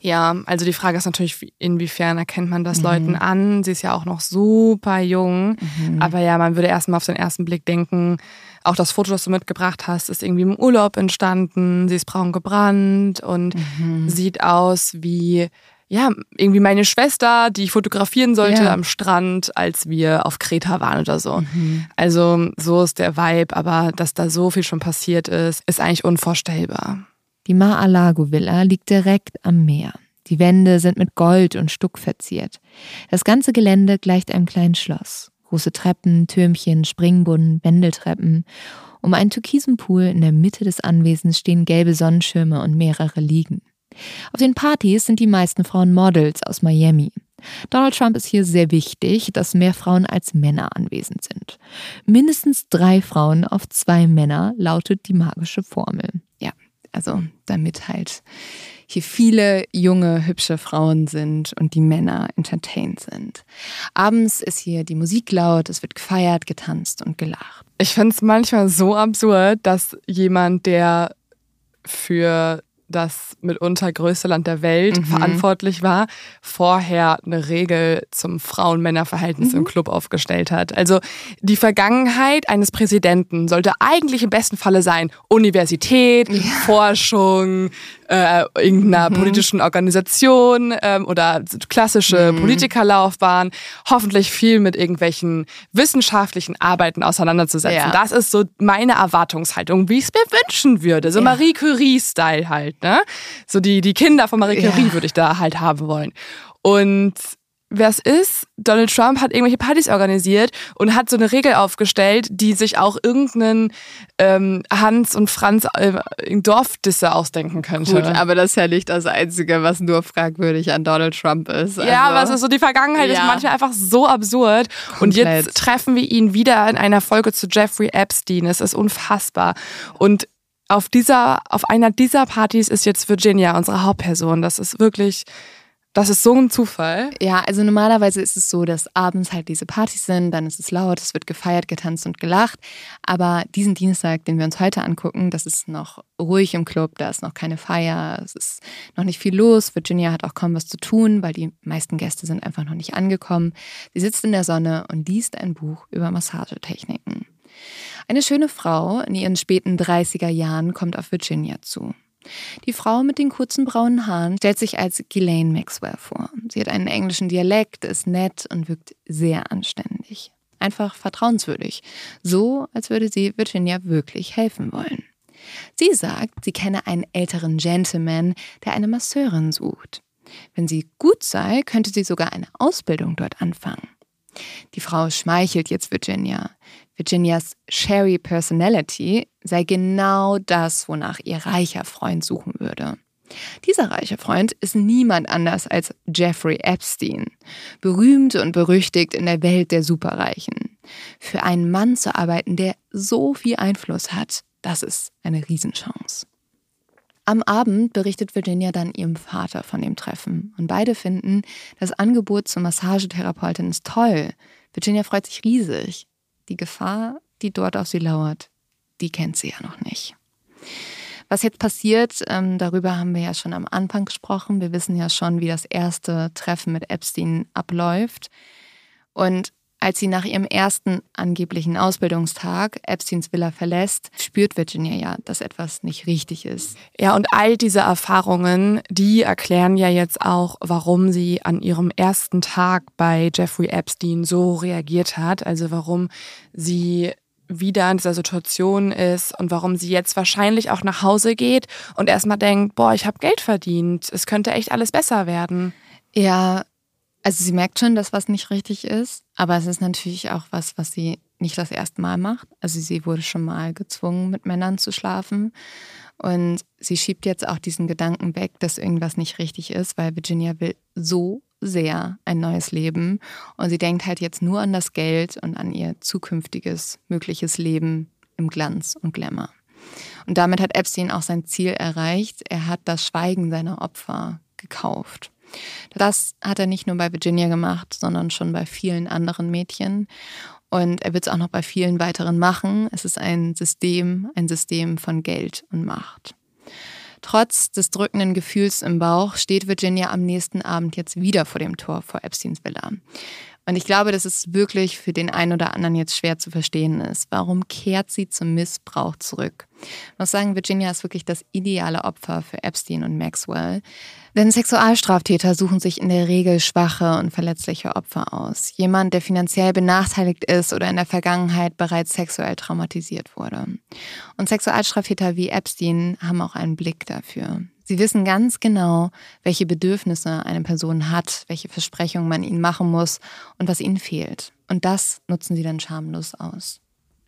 Ja, also die Frage ist natürlich, inwiefern erkennt man das mhm. Leuten an? Sie ist ja auch noch super jung. Mhm. Aber ja, man würde erstmal auf den ersten Blick denken, auch das Foto, das du mitgebracht hast, ist irgendwie im Urlaub entstanden. Sie ist braun gebrannt und mhm. sieht aus wie, ja, irgendwie meine Schwester, die ich fotografieren sollte ja. am Strand, als wir auf Kreta waren oder so. Mhm. Also so ist der Vibe, aber dass da so viel schon passiert ist, ist eigentlich unvorstellbar. Die Mar-a-Lago-Villa liegt direkt am Meer. Die Wände sind mit Gold und Stuck verziert. Das ganze Gelände gleicht einem kleinen Schloss. Große Treppen, Türmchen, Springbrunnen, Wendeltreppen. Um einen türkisen Pool in der Mitte des Anwesens stehen gelbe Sonnenschirme und mehrere Liegen. Auf den Partys sind die meisten Frauen Models aus Miami. Donald Trump ist hier sehr wichtig, dass mehr Frauen als Männer anwesend sind. Mindestens drei Frauen auf zwei Männer lautet die magische Formel. Ja, also damit halt hier viele junge, hübsche Frauen sind und die Männer entertained sind. Abends ist hier die Musik laut, es wird gefeiert, getanzt und gelacht. Ich finde es manchmal so absurd, dass jemand, der für das mitunter größte Land der Welt mhm. verantwortlich war, vorher eine Regel zum Frauen-Männer-Verhältnis mhm. im Club aufgestellt hat. Also die Vergangenheit eines Präsidenten sollte eigentlich im besten Falle sein Universität, ja. Forschung, äh, irgendeiner mhm. politischen Organisation ähm, oder klassische mhm. Politikerlaufbahn, hoffentlich viel mit irgendwelchen wissenschaftlichen Arbeiten auseinanderzusetzen. Ja. Das ist so meine Erwartungshaltung, wie ich es mir wünschen würde. So ja. Marie Curie-Style halt, ne? So die, die Kinder von Marie Curie würde ich da halt haben wollen. Und wer es ist. Donald Trump hat irgendwelche Partys organisiert und hat so eine Regel aufgestellt, die sich auch irgendeinen ähm, Hans und Franz äh, im Dorfdisse ausdenken könnte. Gut, aber das ist ja nicht das Einzige, was nur fragwürdig an Donald Trump ist. Also, ja, aber es ist so, die Vergangenheit ja. ist manchmal einfach so absurd. Komplett. Und jetzt treffen wir ihn wieder in einer Folge zu Jeffrey Epstein. Es ist unfassbar. Und auf dieser, auf einer dieser Partys ist jetzt Virginia unsere Hauptperson. Das ist wirklich das ist so ein Zufall. Ja, also normalerweise ist es so, dass abends halt diese Partys sind, dann ist es laut, es wird gefeiert, getanzt und gelacht. Aber diesen Dienstag, den wir uns heute angucken, das ist noch ruhig im Club, da ist noch keine Feier, es ist noch nicht viel los. Virginia hat auch kaum was zu tun, weil die meisten Gäste sind einfach noch nicht angekommen. Sie sitzt in der Sonne und liest ein Buch über Massagetechniken. Eine schöne Frau in ihren späten 30er Jahren kommt auf Virginia zu. Die Frau mit den kurzen braunen Haaren stellt sich als Ghislaine Maxwell vor. Sie hat einen englischen Dialekt, ist nett und wirkt sehr anständig. Einfach vertrauenswürdig. So, als würde sie Virginia wirklich helfen wollen. Sie sagt, sie kenne einen älteren Gentleman, der eine Masseurin sucht. Wenn sie gut sei, könnte sie sogar eine Ausbildung dort anfangen. Die Frau schmeichelt jetzt Virginia. Virginias Sherry Personality sei genau das, wonach ihr reicher Freund suchen würde. Dieser reiche Freund ist niemand anders als Jeffrey Epstein, berühmt und berüchtigt in der Welt der Superreichen. Für einen Mann zu arbeiten, der so viel Einfluss hat, das ist eine Riesenchance. Am Abend berichtet Virginia dann ihrem Vater von dem Treffen und beide finden, das Angebot zur Massagetherapeutin ist toll. Virginia freut sich riesig. Die Gefahr, die dort auf sie lauert, die kennt sie ja noch nicht. Was jetzt passiert, ähm, darüber haben wir ja schon am Anfang gesprochen. Wir wissen ja schon, wie das erste Treffen mit Epstein abläuft. Und Als sie nach ihrem ersten angeblichen Ausbildungstag Epsteins Villa verlässt, spürt Virginia ja, dass etwas nicht richtig ist. Ja, und all diese Erfahrungen, die erklären ja jetzt auch, warum sie an ihrem ersten Tag bei Jeffrey Epstein so reagiert hat. Also warum sie wieder in dieser Situation ist und warum sie jetzt wahrscheinlich auch nach Hause geht und erstmal denkt, boah, ich habe Geld verdient, es könnte echt alles besser werden. Ja, also sie merkt schon, dass was nicht richtig ist, aber es ist natürlich auch was, was sie nicht das erste Mal macht. Also sie wurde schon mal gezwungen, mit Männern zu schlafen. Und sie schiebt jetzt auch diesen Gedanken weg, dass irgendwas nicht richtig ist, weil Virginia will so sehr ein neues Leben. Und sie denkt halt jetzt nur an das Geld und an ihr zukünftiges mögliches Leben im Glanz und Glamour. Und damit hat Epstein auch sein Ziel erreicht. Er hat das Schweigen seiner Opfer gekauft. Das hat er nicht nur bei Virginia gemacht, sondern schon bei vielen anderen Mädchen. Und er wird es auch noch bei vielen weiteren machen. Es ist ein System, ein System von Geld und Macht. Trotz des drückenden Gefühls im Bauch steht Virginia am nächsten Abend jetzt wieder vor dem Tor vor Epsteins Villa. Und ich glaube, dass es wirklich für den einen oder anderen jetzt schwer zu verstehen ist. Warum kehrt sie zum Missbrauch zurück? Ich muss sagen, Virginia ist wirklich das ideale Opfer für Epstein und Maxwell. Denn Sexualstraftäter suchen sich in der Regel schwache und verletzliche Opfer aus. Jemand, der finanziell benachteiligt ist oder in der Vergangenheit bereits sexuell traumatisiert wurde. Und Sexualstraftäter wie Epstein haben auch einen Blick dafür. Sie wissen ganz genau, welche Bedürfnisse eine Person hat, welche Versprechungen man ihnen machen muss und was ihnen fehlt. Und das nutzen sie dann schamlos aus.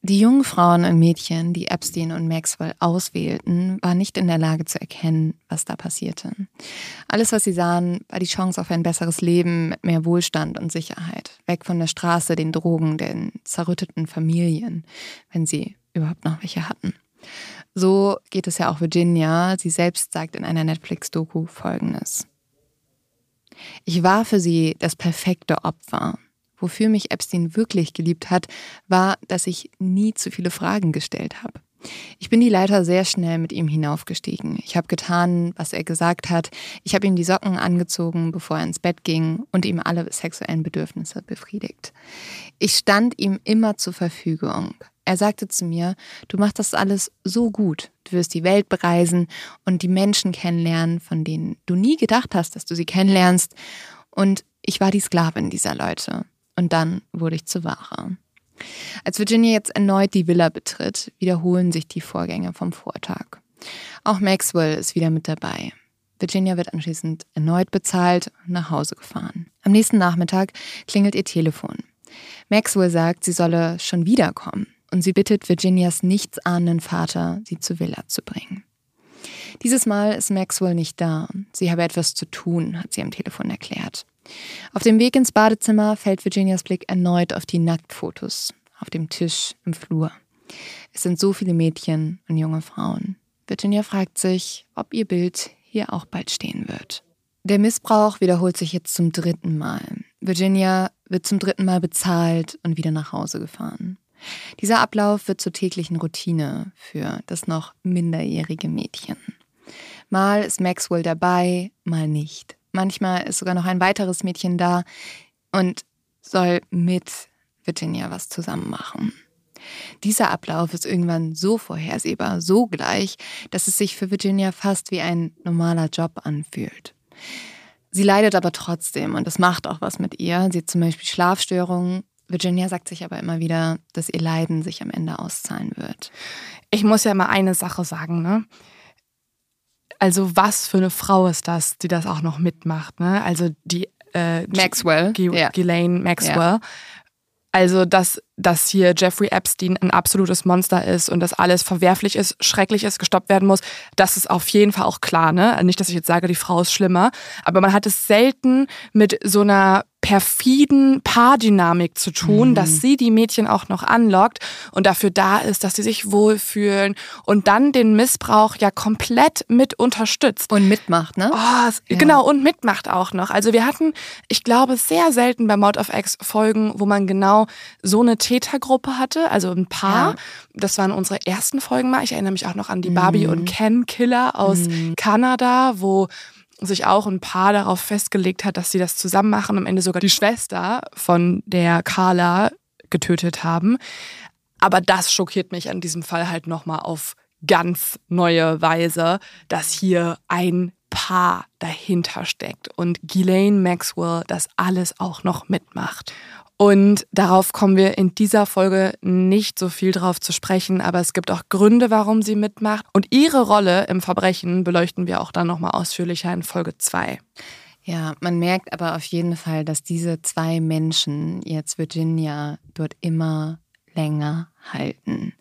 Die jungen Frauen und Mädchen, die Epstein und Maxwell auswählten, waren nicht in der Lage zu erkennen, was da passierte. Alles, was sie sahen, war die Chance auf ein besseres Leben mit mehr Wohlstand und Sicherheit. Weg von der Straße, den Drogen, den zerrütteten Familien, wenn sie überhaupt noch welche hatten. So geht es ja auch Virginia. Sie selbst sagt in einer Netflix-Doku Folgendes. Ich war für sie das perfekte Opfer. Wofür mich Epstein wirklich geliebt hat, war, dass ich nie zu viele Fragen gestellt habe. Ich bin die Leiter sehr schnell mit ihm hinaufgestiegen. Ich habe getan, was er gesagt hat. Ich habe ihm die Socken angezogen, bevor er ins Bett ging und ihm alle sexuellen Bedürfnisse befriedigt. Ich stand ihm immer zur Verfügung. Er sagte zu mir, du machst das alles so gut. Du wirst die Welt bereisen und die Menschen kennenlernen, von denen du nie gedacht hast, dass du sie kennenlernst. Und ich war die Sklavin dieser Leute. Und dann wurde ich zur Ware. Als Virginia jetzt erneut die Villa betritt, wiederholen sich die Vorgänge vom Vortag. Auch Maxwell ist wieder mit dabei. Virginia wird anschließend erneut bezahlt und nach Hause gefahren. Am nächsten Nachmittag klingelt ihr Telefon. Maxwell sagt, sie solle schon wiederkommen und sie bittet Virginias nichtsahnenden Vater, sie zur Villa zu bringen. Dieses Mal ist Maxwell nicht da. Sie habe etwas zu tun, hat sie am Telefon erklärt. Auf dem Weg ins Badezimmer fällt Virginias Blick erneut auf die Nacktfotos auf dem Tisch im Flur. Es sind so viele Mädchen und junge Frauen. Virginia fragt sich, ob ihr Bild hier auch bald stehen wird. Der Missbrauch wiederholt sich jetzt zum dritten Mal. Virginia wird zum dritten Mal bezahlt und wieder nach Hause gefahren. Dieser Ablauf wird zur täglichen Routine für das noch minderjährige Mädchen. Mal ist Maxwell dabei, mal nicht. Manchmal ist sogar noch ein weiteres Mädchen da und soll mit Virginia was zusammen machen. Dieser Ablauf ist irgendwann so vorhersehbar, so gleich, dass es sich für Virginia fast wie ein normaler Job anfühlt. Sie leidet aber trotzdem und das macht auch was mit ihr. Sie hat zum Beispiel Schlafstörungen Virginia sagt sich aber immer wieder, dass ihr Leiden sich am Ende auszahlen wird. Ich muss ja mal eine Sache sagen, ne? Also was für eine Frau ist das, die das auch noch mitmacht, ne? Also die äh, Maxwell, G ja. Ghislaine Maxwell. Ja. Also, dass, dass hier Jeffrey Epstein ein absolutes Monster ist und dass alles verwerflich ist, schrecklich ist, gestoppt werden muss, das ist auf jeden Fall auch klar. Ne? Nicht, dass ich jetzt sage, die Frau ist schlimmer, aber man hat es selten mit so einer perfiden Paardynamik zu tun, mhm. dass sie die Mädchen auch noch anlockt und dafür da ist, dass sie sich wohlfühlen und dann den Missbrauch ja komplett mit unterstützt. Und mitmacht, ne? Oh, ja. Genau, und mitmacht auch noch. Also wir hatten, ich glaube, sehr selten bei Mord of X Folgen, wo man genau so eine Tätergruppe hatte, also ein Paar. Ja. Das waren unsere ersten Folgen mal. Ich erinnere mich auch noch an die Barbie mhm. und Ken Killer aus mhm. Kanada, wo sich auch ein Paar darauf festgelegt hat, dass sie das zusammen machen, am Ende sogar die Schwester von der Carla getötet haben. Aber das schockiert mich an diesem Fall halt nochmal auf ganz neue Weise, dass hier ein Paar dahinter steckt und Ghislaine Maxwell das alles auch noch mitmacht. Und darauf kommen wir in dieser Folge nicht so viel drauf zu sprechen, aber es gibt auch Gründe, warum sie mitmacht. Und ihre Rolle im Verbrechen beleuchten wir auch dann nochmal ausführlicher in Folge 2. Ja, man merkt aber auf jeden Fall, dass diese zwei Menschen, jetzt Virginia, dort immer länger halten.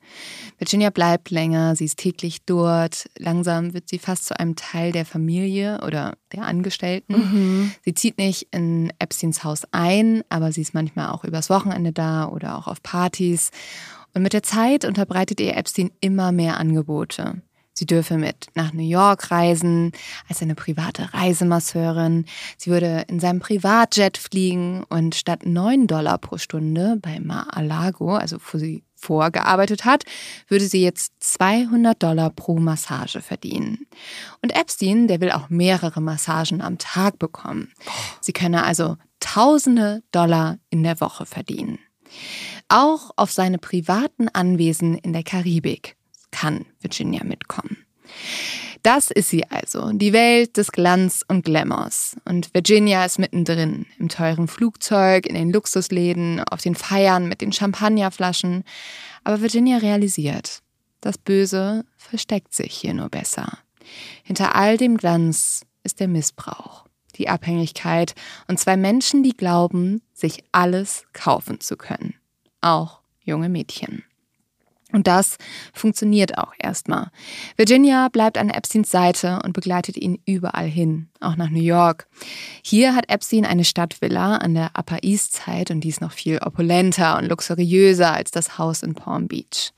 Virginia bleibt länger, sie ist täglich dort. Langsam wird sie fast zu einem Teil der Familie oder der Angestellten. Mhm. Sie zieht nicht in Epsteins Haus ein, aber sie ist manchmal auch übers Wochenende da oder auch auf Partys. Und mit der Zeit unterbreitet ihr Epstein immer mehr Angebote. Sie dürfe mit nach New York reisen als eine private Reisemasseurin. Sie würde in seinem Privatjet fliegen und statt 9 Dollar pro Stunde bei Mar-a-Lago, also wo sie vorgearbeitet hat, würde sie jetzt 200 Dollar pro Massage verdienen. Und Epstein, der will auch mehrere Massagen am Tag bekommen. Sie könne also Tausende Dollar in der Woche verdienen. Auch auf seine privaten Anwesen in der Karibik kann Virginia mitkommen. Das ist sie also, die Welt des Glanz und Glamours. Und Virginia ist mittendrin, im teuren Flugzeug, in den Luxusläden, auf den Feiern mit den Champagnerflaschen. Aber Virginia realisiert, das Böse versteckt sich hier nur besser. Hinter all dem Glanz ist der Missbrauch, die Abhängigkeit und zwei Menschen, die glauben, sich alles kaufen zu können. Auch junge Mädchen. Und das funktioniert auch erstmal. Virginia bleibt an Epsteins Seite und begleitet ihn überall hin, auch nach New York. Hier hat Epstein eine Stadtvilla an der Upper East Side und die ist noch viel opulenter und luxuriöser als das Haus in Palm Beach.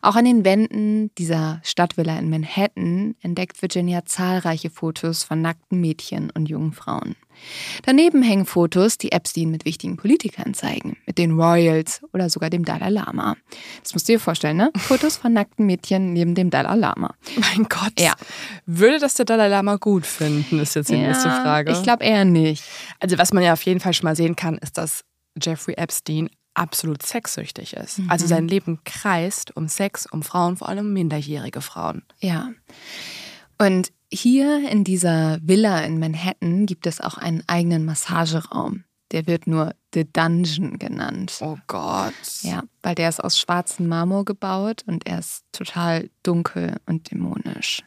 Auch an den Wänden dieser Stadtvilla in Manhattan entdeckt Virginia zahlreiche Fotos von nackten Mädchen und jungen Frauen. Daneben hängen Fotos, die Epstein mit wichtigen Politikern zeigen, mit den Royals oder sogar dem Dalai Lama. Das musst du dir vorstellen, ne? Fotos von nackten Mädchen neben dem Dalai Lama. Mein Gott. Ja. Würde das der Dalai Lama gut finden, ist jetzt die ja, nächste Frage. Ich glaube eher nicht. Also was man ja auf jeden Fall schon mal sehen kann, ist, dass Jeffrey Epstein absolut sexsüchtig ist. Mhm. Also sein Leben kreist um Sex, um Frauen, vor allem minderjährige Frauen. Ja. Und hier in dieser Villa in Manhattan gibt es auch einen eigenen Massageraum. Der wird nur The Dungeon genannt. Oh Gott. Ja, weil der ist aus schwarzem Marmor gebaut und er ist total dunkel und dämonisch.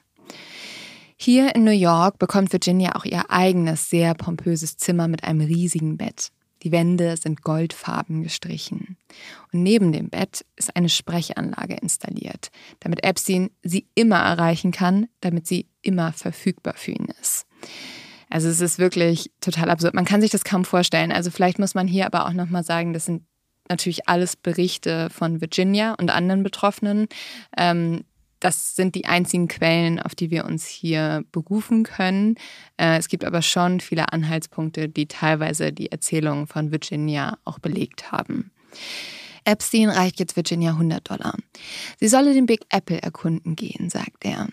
Hier in New York bekommt Virginia auch ihr eigenes, sehr pompöses Zimmer mit einem riesigen Bett. Die Wände sind goldfarben gestrichen. Und neben dem Bett ist eine Sprechanlage installiert, damit Epstein sie immer erreichen kann, damit sie immer verfügbar für ihn ist. Also es ist wirklich total absurd. Man kann sich das kaum vorstellen. Also vielleicht muss man hier aber auch nochmal sagen, das sind natürlich alles Berichte von Virginia und anderen Betroffenen. Ähm, das sind die einzigen Quellen, auf die wir uns hier berufen können. Äh, es gibt aber schon viele Anhaltspunkte, die teilweise die Erzählungen von Virginia auch belegt haben. Epstein reicht jetzt Virginia 100 Dollar. Sie solle den Big Apple erkunden gehen, sagt er.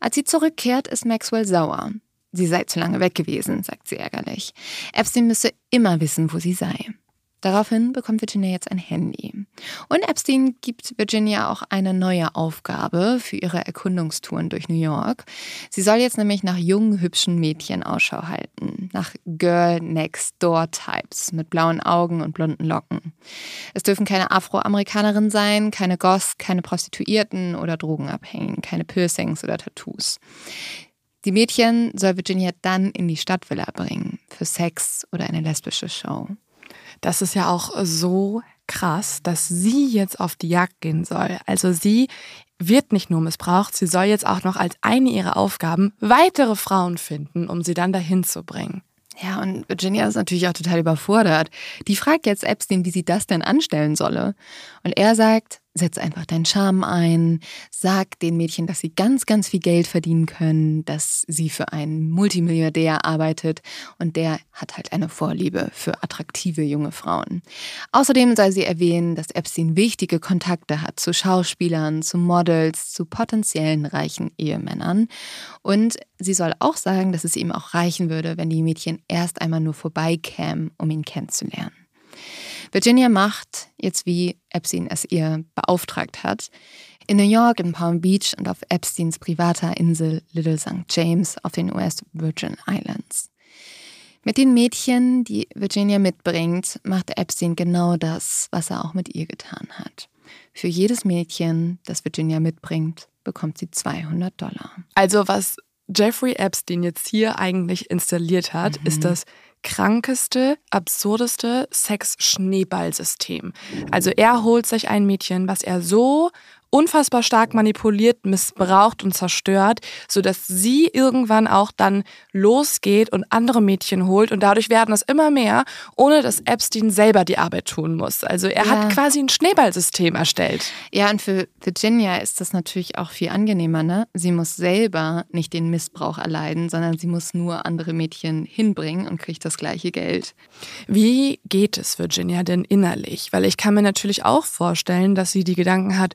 Als sie zurückkehrt, ist Maxwell sauer. Sie sei zu lange weg gewesen, sagt sie ärgerlich. Epstein müsse immer wissen, wo sie sei. Daraufhin bekommt Virginia jetzt ein Handy. Und Epstein gibt Virginia auch eine neue Aufgabe für ihre Erkundungstouren durch New York. Sie soll jetzt nämlich nach jungen, hübschen Mädchen Ausschau halten. Nach Girl Next Door Types mit blauen Augen und blonden Locken. Es dürfen keine Afroamerikanerinnen sein, keine Goss, keine Prostituierten oder Drogenabhängigen, keine Piercings oder Tattoos. Die Mädchen soll Virginia dann in die Stadtvilla bringen für Sex oder eine lesbische Show. Das ist ja auch so krass, dass sie jetzt auf die Jagd gehen soll. Also sie wird nicht nur missbraucht, sie soll jetzt auch noch als eine ihrer Aufgaben weitere Frauen finden, um sie dann dahin zu bringen. Ja, und Virginia ist natürlich auch total überfordert. Die fragt jetzt Epstein, wie sie das denn anstellen solle. Und er sagt, setz einfach deinen Charme ein, sag den Mädchen, dass sie ganz, ganz viel Geld verdienen können, dass sie für einen Multimilliardär arbeitet und der hat halt eine Vorliebe für attraktive junge Frauen. Außerdem soll sie erwähnen, dass Epstein wichtige Kontakte hat zu Schauspielern, zu Models, zu potenziellen reichen Ehemännern und sie soll auch sagen, dass es ihm auch reichen würde, wenn die Mädchen erst einmal nur vorbeikämen, um ihn kennenzulernen. Virginia macht, jetzt wie Epstein es ihr beauftragt hat, in New York, in Palm Beach und auf Epsteins privater Insel Little St. James auf den US Virgin Islands. Mit den Mädchen, die Virginia mitbringt, macht Epstein genau das, was er auch mit ihr getan hat. Für jedes Mädchen, das Virginia mitbringt, bekommt sie 200 Dollar. Also was Jeffrey Epstein jetzt hier eigentlich installiert hat, mhm. ist das krankeste, absurdeste Sex-Schneeballsystem. Also er holt sich ein Mädchen, was er so unfassbar stark manipuliert, missbraucht und zerstört, sodass sie irgendwann auch dann losgeht und andere Mädchen holt und dadurch werden es immer mehr, ohne dass Epstein selber die Arbeit tun muss. Also er ja. hat quasi ein Schneeballsystem erstellt. Ja, und für Virginia ist das natürlich auch viel angenehmer, ne? Sie muss selber nicht den Missbrauch erleiden, sondern sie muss nur andere Mädchen hinbringen und kriegt das gleiche Geld. Wie geht es Virginia denn innerlich? Weil ich kann mir natürlich auch vorstellen, dass sie die Gedanken hat,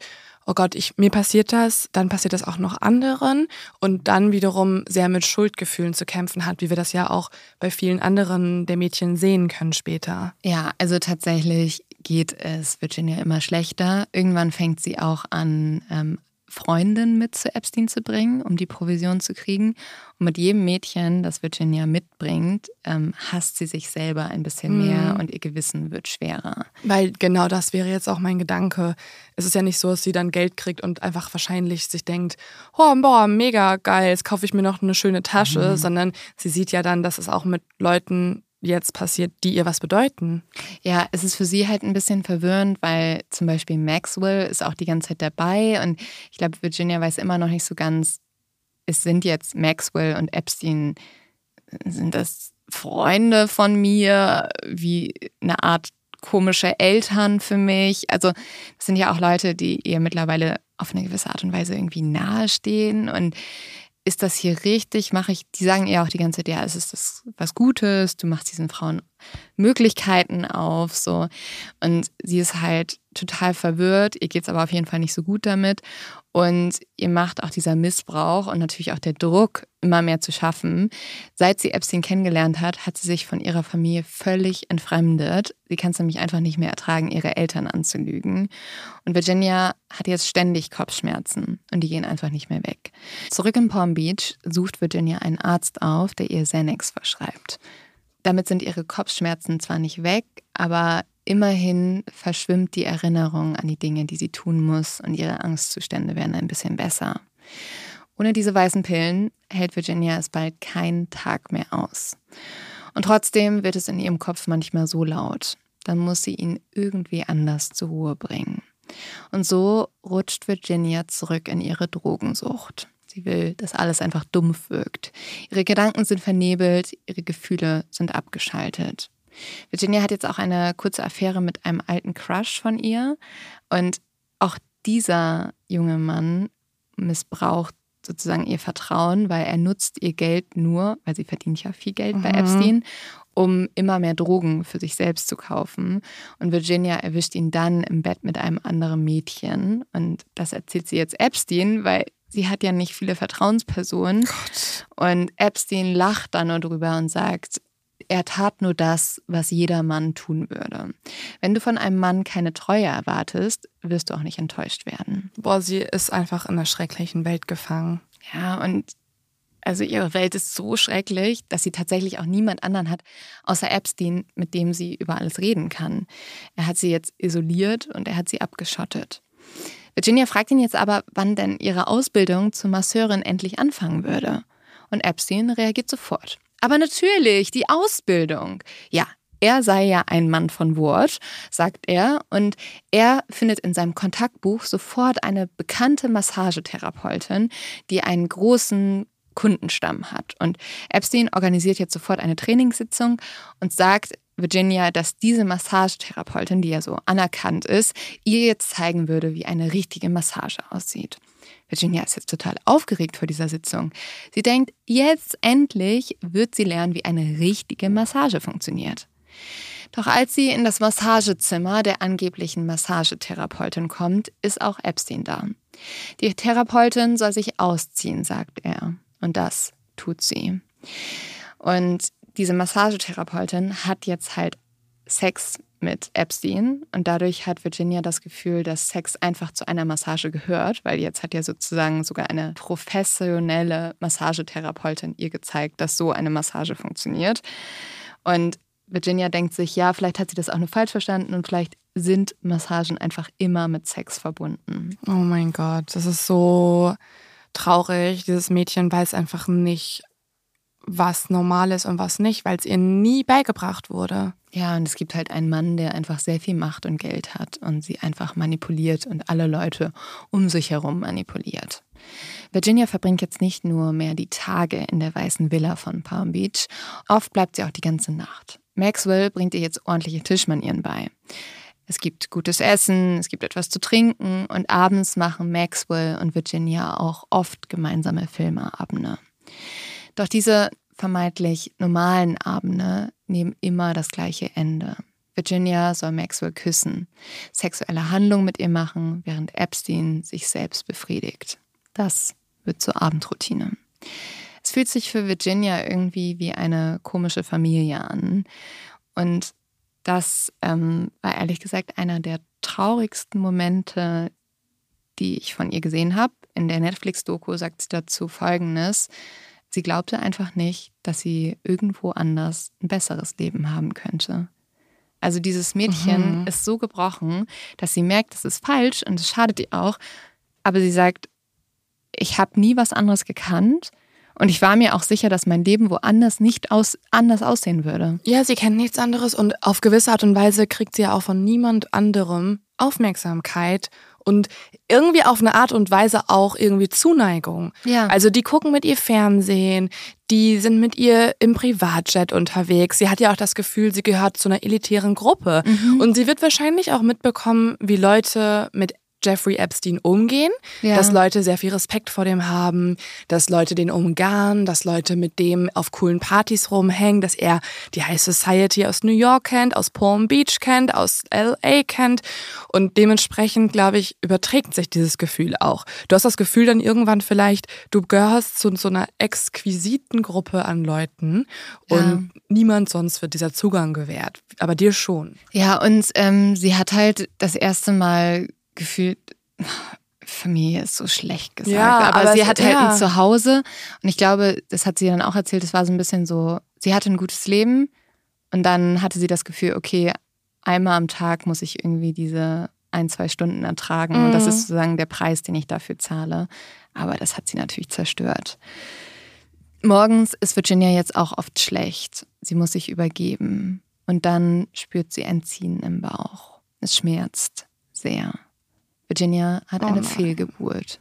oh Gott, ich, mir passiert das, dann passiert das auch noch anderen und dann wiederum sehr mit Schuldgefühlen zu kämpfen hat, wie wir das ja auch bei vielen anderen der Mädchen sehen können später. Ja, also tatsächlich geht es Virginia immer schlechter. Irgendwann fängt sie auch an, ähm, Freundin mit zu Epstein zu bringen, um die Provision zu kriegen. Und mit jedem Mädchen, das Virginia mitbringt, ähm, hasst sie sich selber ein bisschen mhm. mehr und ihr Gewissen wird schwerer. Weil genau das wäre jetzt auch mein Gedanke. Es ist ja nicht so, dass sie dann Geld kriegt und einfach wahrscheinlich sich denkt, oh, boah, mega geil, jetzt kaufe ich mir noch eine schöne Tasche, mhm. sondern sie sieht ja dann, dass es auch mit Leuten jetzt passiert, die ihr was bedeuten. Ja, es ist für sie halt ein bisschen verwirrend, weil zum Beispiel Maxwell ist auch die ganze Zeit dabei und ich glaube, Virginia weiß immer noch nicht so ganz, es sind jetzt Maxwell und Epstein, sind das Freunde von mir, wie eine Art komische Eltern für mich. Also das sind ja auch Leute, die ihr mittlerweile auf eine gewisse Art und Weise irgendwie nahestehen und ist das hier richtig? Mache ich, die sagen ja auch die ganze Zeit, ja, es ist das was Gutes, du machst diesen Frauen Möglichkeiten auf, so. Und sie ist halt total verwirrt, ihr geht es aber auf jeden Fall nicht so gut damit. Und ihr macht auch dieser Missbrauch und natürlich auch der Druck, immer mehr zu schaffen. Seit sie Epstein kennengelernt hat, hat sie sich von ihrer Familie völlig entfremdet. Sie kann es nämlich einfach nicht mehr ertragen, ihre Eltern anzulügen. Und Virginia hat jetzt ständig Kopfschmerzen und die gehen einfach nicht mehr weg. Zurück in Palm Beach sucht Virginia einen Arzt auf, der ihr Xanax verschreibt. Damit sind ihre Kopfschmerzen zwar nicht weg, aber immerhin verschwimmt die Erinnerung an die Dinge, die sie tun muss und ihre Angstzustände werden ein bisschen besser. Ohne diese weißen Pillen hält Virginia es bald keinen Tag mehr aus. Und trotzdem wird es in ihrem Kopf manchmal so laut. Dann muss sie ihn irgendwie anders zur Ruhe bringen. Und so rutscht Virginia zurück in ihre Drogensucht. Sie will, dass alles einfach dumpf wirkt. Ihre Gedanken sind vernebelt, ihre Gefühle sind abgeschaltet. Virginia hat jetzt auch eine kurze Affäre mit einem alten Crush von ihr. Und auch dieser junge Mann missbraucht sozusagen ihr Vertrauen, weil er nutzt ihr Geld nur, weil sie verdient ja viel Geld mhm. bei Epstein, um immer mehr Drogen für sich selbst zu kaufen. Und Virginia erwischt ihn dann im Bett mit einem anderen Mädchen. Und das erzählt sie jetzt Epstein, weil sie hat ja nicht viele Vertrauenspersonen. Gott. Und Epstein lacht dann nur drüber und sagt, er tat nur das, was jeder Mann tun würde. Wenn du von einem Mann keine Treue erwartest, wirst du auch nicht enttäuscht werden. Boah, sie ist einfach in einer schrecklichen Welt gefangen. Ja, und also ihre Welt ist so schrecklich, dass sie tatsächlich auch niemand anderen hat, außer Epstein, mit dem sie über alles reden kann. Er hat sie jetzt isoliert und er hat sie abgeschottet. Virginia fragt ihn jetzt aber, wann denn ihre Ausbildung zur Masseurin endlich anfangen würde. Und Epstein reagiert sofort. Aber natürlich, die Ausbildung. Ja, er sei ja ein Mann von Wort, sagt er, und er findet in seinem Kontaktbuch sofort eine bekannte Massagetherapeutin, die einen großen Kundenstamm hat. Und Epstein organisiert jetzt sofort eine Trainingssitzung und sagt, Virginia, dass diese Massagetherapeutin, die ja so anerkannt ist, ihr jetzt zeigen würde, wie eine richtige Massage aussieht. Virginia ist jetzt total aufgeregt vor dieser Sitzung. Sie denkt, jetzt endlich wird sie lernen, wie eine richtige Massage funktioniert. Doch als sie in das Massagezimmer der angeblichen Massagetherapeutin kommt, ist auch Epstein da. Die Therapeutin soll sich ausziehen, sagt er. Und das tut sie. Und diese Massagetherapeutin hat jetzt halt Sex mit Epstein und dadurch hat Virginia das Gefühl, dass Sex einfach zu einer Massage gehört, weil jetzt hat ja sozusagen sogar eine professionelle Massagetherapeutin ihr gezeigt, dass so eine Massage funktioniert. Und Virginia denkt sich, ja, vielleicht hat sie das auch nur falsch verstanden und vielleicht sind Massagen einfach immer mit Sex verbunden. Oh mein Gott, das ist so traurig. Dieses Mädchen weiß einfach nicht, was normal ist und was nicht, weil es ihr nie beigebracht wurde. Ja, und es gibt halt einen Mann, der einfach sehr viel Macht und Geld hat und sie einfach manipuliert und alle Leute um sich herum manipuliert. Virginia verbringt jetzt nicht nur mehr die Tage in der weißen Villa von Palm Beach, oft bleibt sie auch die ganze Nacht. Maxwell bringt ihr jetzt ordentliche Tischmanieren bei. Es gibt gutes Essen, es gibt etwas zu trinken und abends machen Maxwell und Virginia auch oft gemeinsame Filmeabende. Doch diese vermeintlich normalen Abende nehmen immer das gleiche Ende. Virginia soll Maxwell küssen, sexuelle Handlungen mit ihr machen, während Epstein sich selbst befriedigt. Das wird zur Abendroutine. Es fühlt sich für Virginia irgendwie wie eine komische Familie an. Und das ähm, war ehrlich gesagt einer der traurigsten Momente, die ich von ihr gesehen habe. In der Netflix-Doku sagt sie dazu Folgendes. Sie glaubte einfach nicht, dass sie irgendwo anders ein besseres Leben haben könnte. Also dieses Mädchen mhm. ist so gebrochen, dass sie merkt, das ist falsch und es schadet ihr auch. Aber sie sagt, ich habe nie was anderes gekannt und ich war mir auch sicher, dass mein Leben woanders nicht aus, anders aussehen würde. Ja, sie kennt nichts anderes und auf gewisse Art und Weise kriegt sie ja auch von niemand anderem Aufmerksamkeit und irgendwie auf eine Art und Weise auch irgendwie Zuneigung. Ja. Also die gucken mit ihr Fernsehen, die sind mit ihr im Privatjet unterwegs. Sie hat ja auch das Gefühl, sie gehört zu einer elitären Gruppe. Mhm. Und sie wird wahrscheinlich auch mitbekommen, wie Leute mit Jeffrey Epstein umgehen, ja. dass Leute sehr viel Respekt vor dem haben, dass Leute den umgarnen, dass Leute mit dem auf coolen Partys rumhängen, dass er die High Society aus New York kennt, aus Palm Beach kennt, aus LA kennt und dementsprechend, glaube ich, überträgt sich dieses Gefühl auch. Du hast das Gefühl dann irgendwann vielleicht, du gehörst zu so einer exquisiten Gruppe an Leuten ja. und niemand sonst wird dieser Zugang gewährt, aber dir schon. Ja, und ähm, sie hat halt das erste Mal gefühlt, Familie ist so schlecht gesagt. Ja, aber, aber sie hat halt ja. ein Zuhause und ich glaube, das hat sie dann auch erzählt, es war so ein bisschen so, sie hatte ein gutes Leben und dann hatte sie das Gefühl, okay, einmal am Tag muss ich irgendwie diese ein, zwei Stunden ertragen mhm. und das mhm. ist sozusagen der Preis, den ich dafür zahle. Aber das hat sie natürlich zerstört. Morgens ist Virginia jetzt auch oft schlecht. Sie muss sich übergeben und dann spürt sie ein Ziehen im Bauch. Es schmerzt sehr. Virginia hat oh eine Fehlgeburt.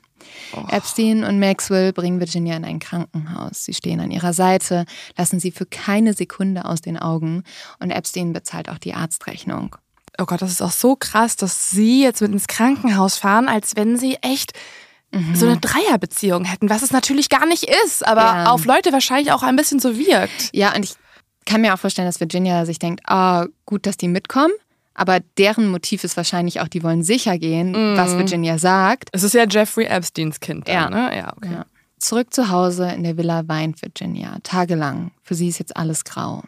Oh. Epstein und Maxwell bringen Virginia in ein Krankenhaus. Sie stehen an ihrer Seite, lassen sie für keine Sekunde aus den Augen und Epstein bezahlt auch die Arztrechnung. Oh Gott, das ist auch so krass, dass sie jetzt mit ins Krankenhaus fahren, als wenn sie echt mhm. so eine Dreierbeziehung hätten, was es natürlich gar nicht ist, aber ja. auf Leute wahrscheinlich auch ein bisschen so wirkt. Ja, und ich kann mir auch vorstellen, dass Virginia sich denkt, ah, oh, gut, dass die mitkommen. Aber deren Motiv ist wahrscheinlich auch, die wollen sicher gehen, mm. was Virginia sagt. Es ist ja Jeffrey Epsteins Kind. Dann, ja. Ne? ja, okay. Ja. Zurück zu Hause in der Villa weint Virginia tagelang. Für sie ist jetzt alles grau.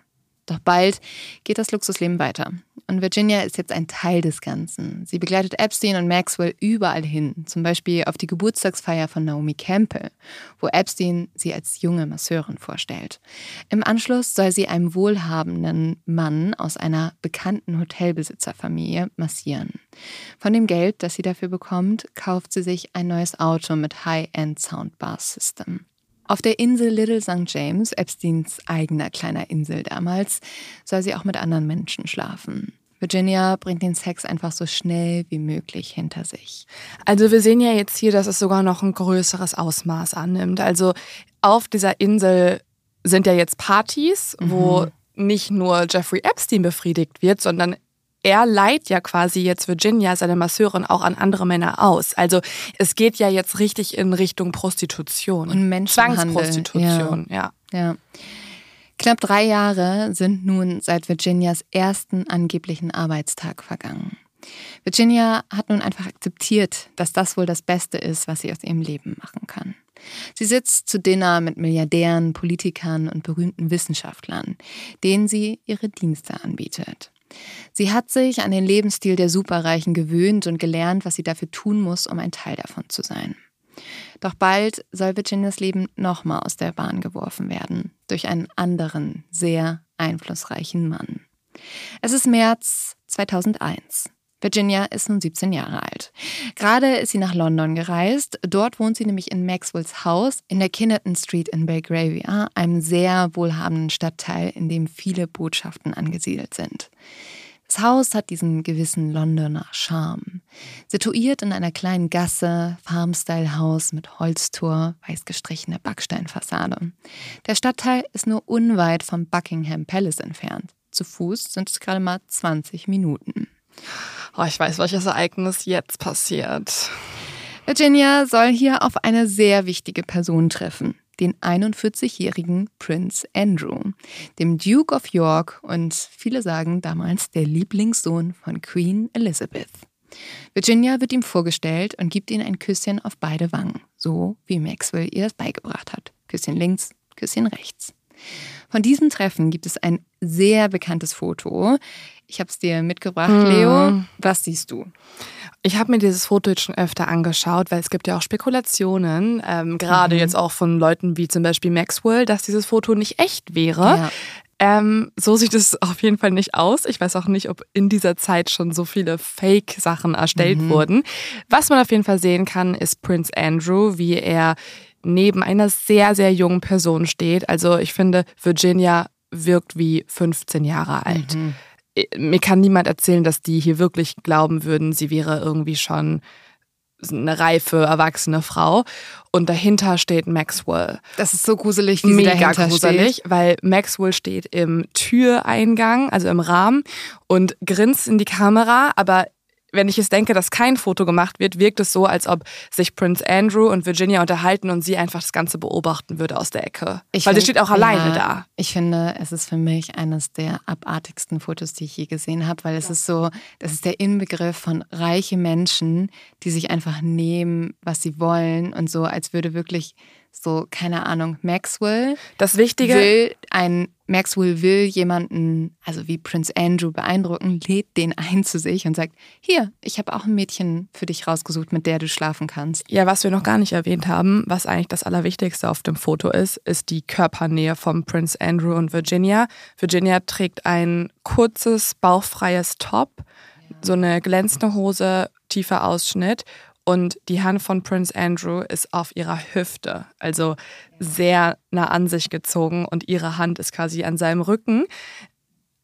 Doch bald geht das Luxusleben weiter. Und Virginia ist jetzt ein Teil des Ganzen. Sie begleitet Epstein und Maxwell überall hin, zum Beispiel auf die Geburtstagsfeier von Naomi Campbell, wo Epstein sie als junge Masseurin vorstellt. Im Anschluss soll sie einem wohlhabenden Mann aus einer bekannten Hotelbesitzerfamilie massieren. Von dem Geld, das sie dafür bekommt, kauft sie sich ein neues Auto mit High-End Soundbar System. Auf der Insel Little St. James, Epsteins eigener kleiner Insel damals, soll sie auch mit anderen Menschen schlafen. Virginia bringt den Sex einfach so schnell wie möglich hinter sich. Also wir sehen ja jetzt hier, dass es sogar noch ein größeres Ausmaß annimmt. Also auf dieser Insel sind ja jetzt Partys, wo mhm nicht nur Jeffrey Epstein befriedigt wird, sondern er leiht ja quasi jetzt Virginia, seine Masseurin, auch an andere Männer aus. Also es geht ja jetzt richtig in Richtung Prostitution. Und Menschenhandel. Zwangsprostitution, ja. ja. ja. Knapp drei Jahre sind nun seit Virginias ersten angeblichen Arbeitstag vergangen. Virginia hat nun einfach akzeptiert, dass das wohl das Beste ist, was sie aus ihrem Leben machen kann. Sie sitzt zu Dinner mit Milliardären, Politikern und berühmten Wissenschaftlern, denen sie ihre Dienste anbietet. Sie hat sich an den Lebensstil der Superreichen gewöhnt und gelernt, was sie dafür tun muss, um ein Teil davon zu sein. Doch bald soll Virginias Leben nochmal aus der Bahn geworfen werden, durch einen anderen, sehr einflussreichen Mann. Es ist März 2001. Virginia ist nun 17 Jahre alt. Gerade ist sie nach London gereist. Dort wohnt sie nämlich in Maxwells Haus in der Kinnerton Street in Belgravia, einem sehr wohlhabenden Stadtteil, in dem viele Botschaften angesiedelt sind. Das Haus hat diesen gewissen Londoner Charme. Situiert in einer kleinen Gasse, Farmstyle-Haus mit Holztor, weiß gestrichener Backsteinfassade. Der Stadtteil ist nur unweit vom Buckingham Palace entfernt. Zu Fuß sind es gerade mal 20 Minuten. Oh, ich weiß, welches Ereignis jetzt passiert. Virginia soll hier auf eine sehr wichtige Person treffen, den 41-jährigen Prince Andrew, dem Duke of York und viele sagen damals der Lieblingssohn von Queen Elizabeth. Virginia wird ihm vorgestellt und gibt ihm ein Küsschen auf beide Wangen, so wie Maxwell ihr das beigebracht hat. Küsschen links, Küsschen rechts. Von diesem Treffen gibt es ein sehr bekanntes Foto. Ich habe es dir mitgebracht, mhm. Leo. Was siehst du? Ich habe mir dieses Foto jetzt schon öfter angeschaut, weil es gibt ja auch Spekulationen, ähm, gerade mhm. jetzt auch von Leuten wie zum Beispiel Maxwell, dass dieses Foto nicht echt wäre. Ja. Ähm, so sieht es auf jeden Fall nicht aus. Ich weiß auch nicht, ob in dieser Zeit schon so viele Fake-Sachen erstellt mhm. wurden. Was man auf jeden Fall sehen kann, ist Prince Andrew, wie er neben einer sehr, sehr jungen Person steht. Also ich finde, Virginia wirkt wie 15 Jahre alt. Mhm mir kann niemand erzählen, dass die hier wirklich glauben würden, sie wäre irgendwie schon eine reife, erwachsene Frau. Und dahinter steht Maxwell. Das ist so gruselig, wie Mega sie dahinter gruselig, steht. weil Maxwell steht im Türeingang, also im Rahmen und grinst in die Kamera, aber wenn ich es denke, dass kein Foto gemacht wird, wirkt es so, als ob sich Prince Andrew und Virginia unterhalten und sie einfach das Ganze beobachten würde aus der Ecke. Ich Weil find, sie steht auch alleine ja, da. Ich finde, es ist für mich eines der abartigsten Fotos, die ich je gesehen habe, weil es ja. ist so, das ist der Inbegriff von reiche Menschen, die sich einfach nehmen, was sie wollen und so, als würde wirklich so, keine Ahnung, Maxwell. Das Wichtige. Will ein, Maxwell will jemanden, also wie Prince Andrew beeindrucken, lädt den ein zu sich und sagt: Hier, ich habe auch ein Mädchen für dich rausgesucht, mit der du schlafen kannst. Ja, was wir noch gar nicht erwähnt haben, was eigentlich das Allerwichtigste auf dem Foto ist, ist die Körpernähe von Prince Andrew und Virginia. Virginia trägt ein kurzes, bauchfreies Top, so eine glänzende Hose, tiefer Ausschnitt und die Hand von Prince Andrew ist auf ihrer Hüfte, also sehr nah an sich gezogen und ihre Hand ist quasi an seinem Rücken.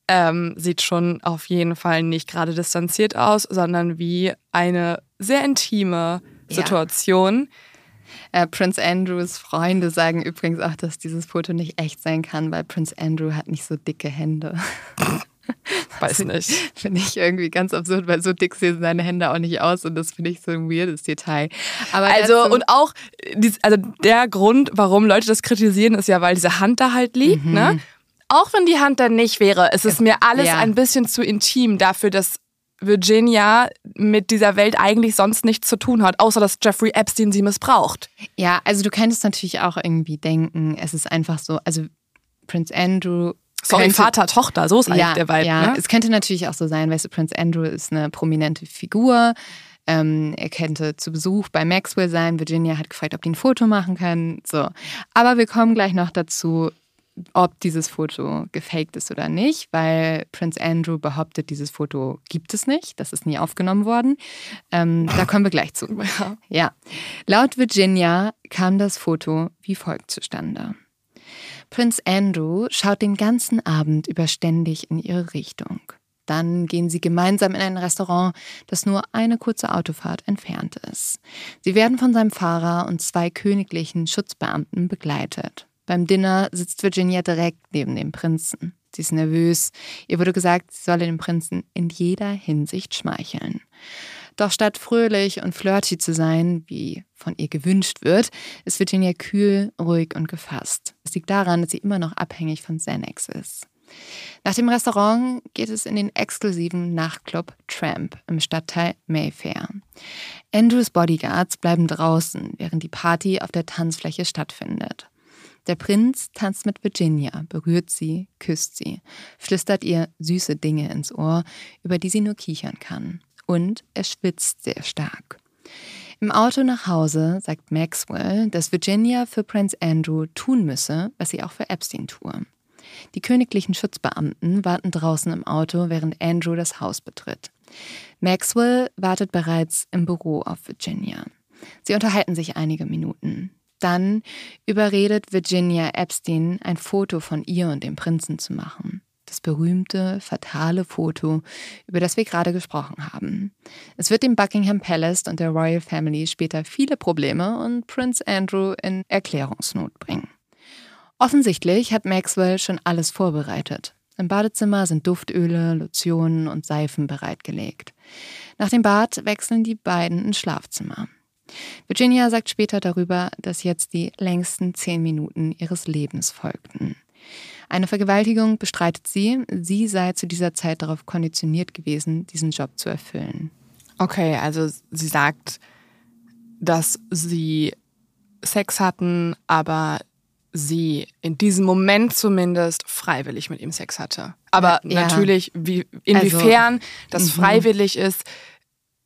Ähm, sieht schon auf jeden Fall nicht gerade distanziert aus, sondern wie eine sehr intime Situation. Ja. Äh, Prince Andrews Freunde sagen übrigens auch, dass dieses Foto nicht echt sein kann, weil Prince Andrew hat nicht so dicke Hände. Weiß nicht. Finde ich irgendwie ganz absurd, weil so dick sehen seine Hände auch nicht aus und das finde ich so ein weirdes Detail. Aber also, und auch, also der Grund, warum Leute das kritisieren, ist ja, weil diese Hand da halt liegt, mhm. ne? Auch wenn die Hand da nicht wäre, ist es mir alles ja. ein bisschen zu intim dafür, dass Virginia mit dieser Welt eigentlich sonst nichts zu tun hat, außer dass Jeffrey Epstein sie missbraucht. Ja, also du könntest natürlich auch irgendwie denken, es ist einfach so, also Prince Andrew Sorry, könnte, Vater, Tochter, so ist eigentlich ja, der Vibe. Ja, ne? es könnte natürlich auch so sein, weißt du, Prince Andrew ist eine prominente Figur. Ähm, er könnte zu Besuch bei Maxwell sein. Virginia hat gefragt, ob die ein Foto machen können. So. Aber wir kommen gleich noch dazu, ob dieses Foto gefaked ist oder nicht, weil Prince Andrew behauptet, dieses Foto gibt es nicht. Das ist nie aufgenommen worden. Ähm, da kommen wir gleich zu. Ja. ja. Laut Virginia kam das Foto wie folgt zustande. Prinz Andrew schaut den ganzen Abend über ständig in ihre Richtung. Dann gehen sie gemeinsam in ein Restaurant, das nur eine kurze Autofahrt entfernt ist. Sie werden von seinem Fahrer und zwei königlichen Schutzbeamten begleitet. Beim Dinner sitzt Virginia direkt neben dem Prinzen. Sie ist nervös. Ihr wurde gesagt, sie solle dem Prinzen in jeder Hinsicht schmeicheln. Doch statt fröhlich und flirty zu sein, wie von ihr gewünscht wird, ist Virginia kühl, ruhig und gefasst. Es liegt daran, dass sie immer noch abhängig von Xanax ist. Nach dem Restaurant geht es in den exklusiven Nachtclub Tramp im Stadtteil Mayfair. Andrews Bodyguards bleiben draußen, während die Party auf der Tanzfläche stattfindet. Der Prinz tanzt mit Virginia, berührt sie, küsst sie, flüstert ihr süße Dinge ins Ohr, über die sie nur kichern kann und er schwitzt sehr stark. Im Auto nach Hause sagt Maxwell, dass Virginia für Prince Andrew tun müsse, was sie auch für Epstein tue. Die königlichen Schutzbeamten warten draußen im Auto, während Andrew das Haus betritt. Maxwell wartet bereits im Büro auf Virginia. Sie unterhalten sich einige Minuten. Dann überredet Virginia Epstein, ein Foto von ihr und dem Prinzen zu machen das berühmte, fatale Foto, über das wir gerade gesprochen haben. Es wird dem Buckingham Palace und der Royal Family später viele Probleme und Prince Andrew in Erklärungsnot bringen. Offensichtlich hat Maxwell schon alles vorbereitet. Im Badezimmer sind Duftöle, Lotionen und Seifen bereitgelegt. Nach dem Bad wechseln die beiden ins Schlafzimmer. Virginia sagt später darüber, dass jetzt die längsten zehn Minuten ihres Lebens folgten. Eine Vergewaltigung bestreitet sie. Sie sei zu dieser Zeit darauf konditioniert gewesen, diesen Job zu erfüllen. Okay, also sie sagt, dass sie Sex hatten, aber sie in diesem Moment zumindest freiwillig mit ihm Sex hatte. Aber ja, natürlich, wie, inwiefern also, das mhm. freiwillig ist,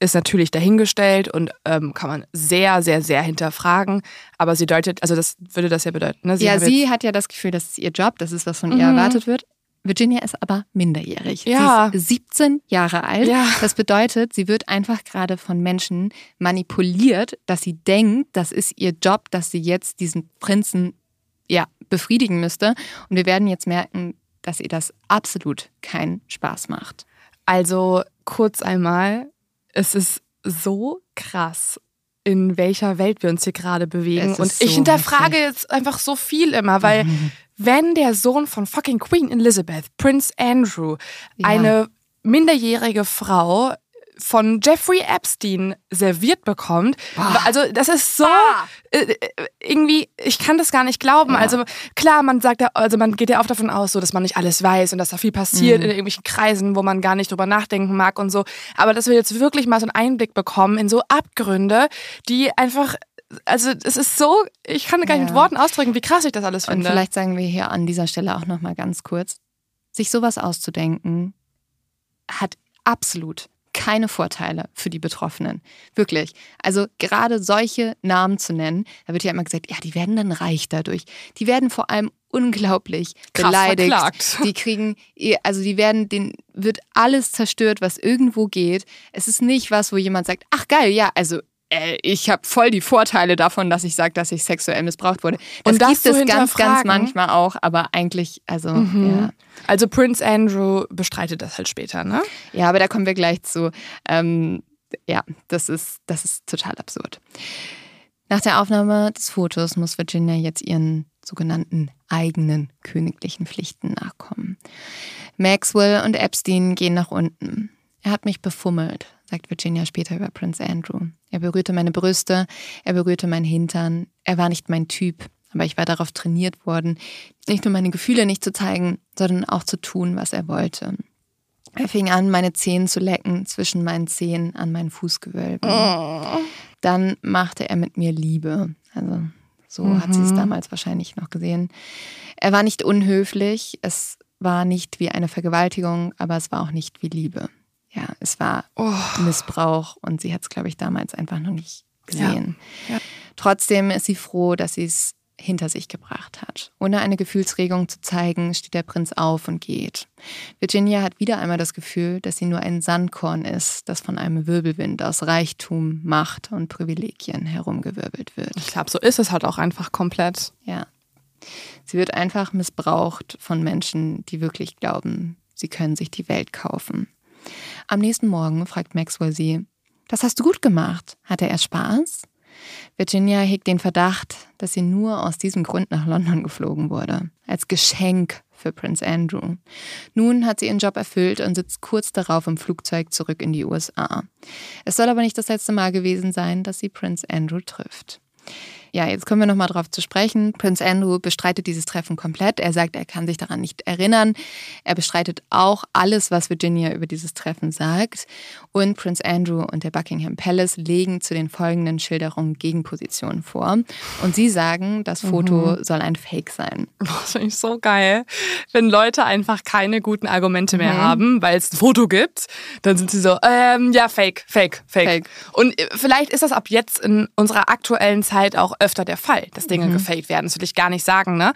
ist natürlich dahingestellt und ähm, kann man sehr, sehr, sehr hinterfragen. Aber sie deutet, also das würde das ja bedeuten. Ne? Sie ja, sie hat ja das Gefühl, das ist ihr Job, das ist, was von mhm. ihr erwartet wird. Virginia ist aber minderjährig. Ja. Sie ist 17 Jahre alt. Ja. Das bedeutet, sie wird einfach gerade von Menschen manipuliert, dass sie denkt, das ist ihr Job, dass sie jetzt diesen Prinzen ja, befriedigen müsste. Und wir werden jetzt merken, dass ihr das absolut keinen Spaß macht. Also kurz einmal, es ist so krass, in welcher Welt wir uns hier gerade bewegen. Und ich so hinterfrage heftig. jetzt einfach so viel immer, weil mhm. wenn der Sohn von fucking Queen Elizabeth, Prince Andrew, ja. eine minderjährige Frau von Jeffrey Epstein serviert bekommt. Boah. Also das ist so ah. äh, irgendwie, ich kann das gar nicht glauben. Ja. Also klar, man sagt ja, also man geht ja oft davon aus, so dass man nicht alles weiß und dass da viel passiert mhm. in irgendwelchen Kreisen, wo man gar nicht drüber nachdenken mag und so. Aber dass wir jetzt wirklich mal so einen Einblick bekommen in so Abgründe, die einfach also es ist so, ich kann gar nicht ja. mit Worten ausdrücken, wie krass ich das alles finde. Und vielleicht sagen wir hier an dieser Stelle auch noch mal ganz kurz, sich sowas auszudenken hat absolut keine Vorteile für die Betroffenen. Wirklich. Also gerade solche Namen zu nennen, da wird ja immer gesagt, ja, die werden dann reich dadurch. Die werden vor allem unglaublich Krass beleidigt. Verklagt. Die kriegen, also die werden, den wird alles zerstört, was irgendwo geht. Es ist nicht was, wo jemand sagt, ach geil, ja, also äh, ich habe voll die Vorteile davon, dass ich sage, dass ich sexuell missbraucht wurde. Das, und das gibt es ganz, ganz manchmal auch, aber eigentlich, also mhm. ja. Also Prince Andrew bestreitet das halt später, ne? Ja, aber da kommen wir gleich zu. Ähm, ja, das ist, das ist total absurd. Nach der Aufnahme des Fotos muss Virginia jetzt ihren sogenannten eigenen königlichen Pflichten nachkommen. Maxwell und Epstein gehen nach unten. Er hat mich befummelt, sagt Virginia später über Prince Andrew. Er berührte meine Brüste, er berührte meinen Hintern. Er war nicht mein Typ, aber ich war darauf trainiert worden, nicht nur meine Gefühle nicht zu zeigen, sondern auch zu tun, was er wollte. Er fing an, meine Zehen zu lecken zwischen meinen Zehen an meinen Fußgewölben. Oh. Dann machte er mit mir Liebe. Also so mhm. hat sie es damals wahrscheinlich noch gesehen. Er war nicht unhöflich, es war nicht wie eine Vergewaltigung, aber es war auch nicht wie Liebe ja, es war oh. Missbrauch und sie hat es, glaube ich, damals einfach noch nicht gesehen. Ja. Ja. Trotzdem ist sie froh, dass sie es hinter sich gebracht hat. Ohne eine Gefühlsregung zu zeigen, steht der Prinz auf und geht. Virginia hat wieder einmal das Gefühl, dass sie nur ein Sandkorn ist, das von einem Wirbelwind aus Reichtum, Macht und Privilegien herumgewirbelt wird. Ich glaube, so ist es halt auch einfach komplett. Ja. Sie wird einfach missbraucht von Menschen, die wirklich glauben, sie können sich die Welt kaufen. Am nächsten Morgen fragt Maxwell sie, das hast du gut gemacht. Hatte er Spaß? Virginia hegt den Verdacht, dass sie nur aus diesem Grund nach London geflogen wurde. Als Geschenk für Prince Andrew. Nun hat sie ihren Job erfüllt und sitzt kurz darauf im Flugzeug zurück in die USA. Es soll aber nicht das letzte Mal gewesen sein, dass sie Prince Andrew trifft. Ja, jetzt kommen wir nochmal drauf zu sprechen. Prince Andrew bestreitet dieses Treffen komplett. Er sagt, er kann sich daran nicht erinnern. Er bestreitet auch alles, was Virginia über dieses Treffen sagt. Und Prince Andrew und der Buckingham Palace legen zu den folgenden Schilderungen Gegenpositionen vor. Und sie sagen, das Foto mhm. soll ein Fake sein. Das finde ich so geil. Wenn Leute einfach keine guten Argumente mehr mhm. haben, weil es ein Foto gibt, dann sind sie so, ähm, ja, Fake, Fake, Fake, Fake. Und äh, vielleicht ist das ab jetzt in unserer aktuellen Zeit auch öfter der Fall, dass Dinge mhm. gefaked werden. Das will ich gar nicht sagen, ne?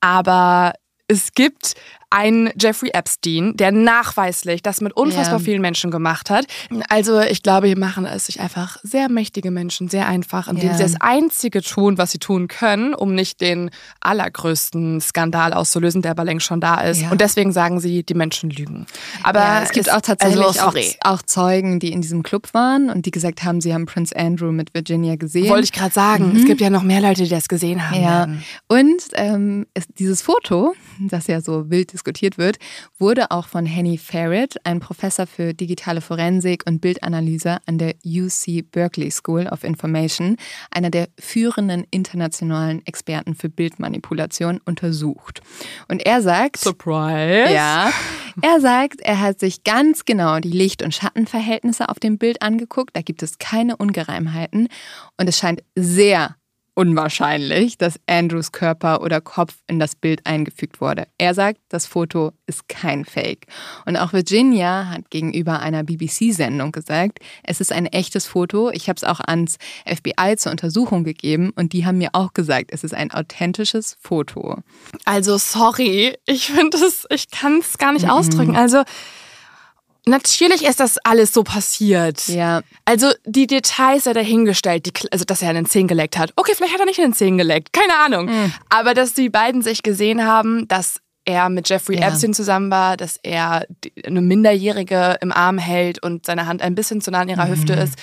Aber es gibt ein Jeffrey Epstein, der nachweislich das mit unfassbar ja. vielen Menschen gemacht hat. Also ich glaube, hier machen es sich einfach sehr mächtige Menschen sehr einfach, indem ja. sie das Einzige tun, was sie tun können, um nicht den allergrößten Skandal auszulösen, der aber längst schon da ist. Ja. Und deswegen sagen sie, die Menschen lügen. Aber es gibt auch tatsächlich also, auch, auch, Zeugen, die in diesem Club waren und die gesagt haben, sie haben Prince Andrew mit Virginia gesehen. Wollte ich gerade sagen. Mhm. Es gibt ja noch mehr Leute, die das gesehen haben. Und ähm, dieses Foto, das ja so wild diskutiert wird, wurde auch von Henny Farrett, ein Professor für digitale Forensik und Bildanalyse an der UC Berkeley School of Information, einer der führenden internationalen Experten für Bildmanipulation, untersucht. Und er sagt, Surprise! Ja, er sagt, er hat sich ganz genau die Licht- und Schattenverhältnisse auf dem Bild angeguckt. Da gibt es keine Ungereimheiten und es scheint sehr unwahrscheinlich, dass Andrews Körper oder Kopf in das Bild eingefügt wurde. Er sagt, das Foto ist kein Fake. Und auch Virginia hat gegenüber einer BBC-Sendung gesagt, es ist ein echtes Foto. Ich habe es auch ans FBI zur Untersuchung gegeben und die haben mir auch gesagt, es ist ein authentisches Foto. Also sorry, ich finde es, ich kann es gar nicht mhm. ausdrücken. Also Natürlich ist das alles so passiert. Ja. Also die Details er dahingestellt, die, also dass er einen Zehn geleckt hat. Okay, vielleicht hat er nicht einen Zehn geleckt, keine Ahnung. Mhm. Aber dass die beiden sich gesehen haben, dass er mit Jeffrey ja. Epstein zusammen war, dass er eine Minderjährige im Arm hält und seine Hand ein bisschen zu nah an ihrer mhm. Hüfte ist.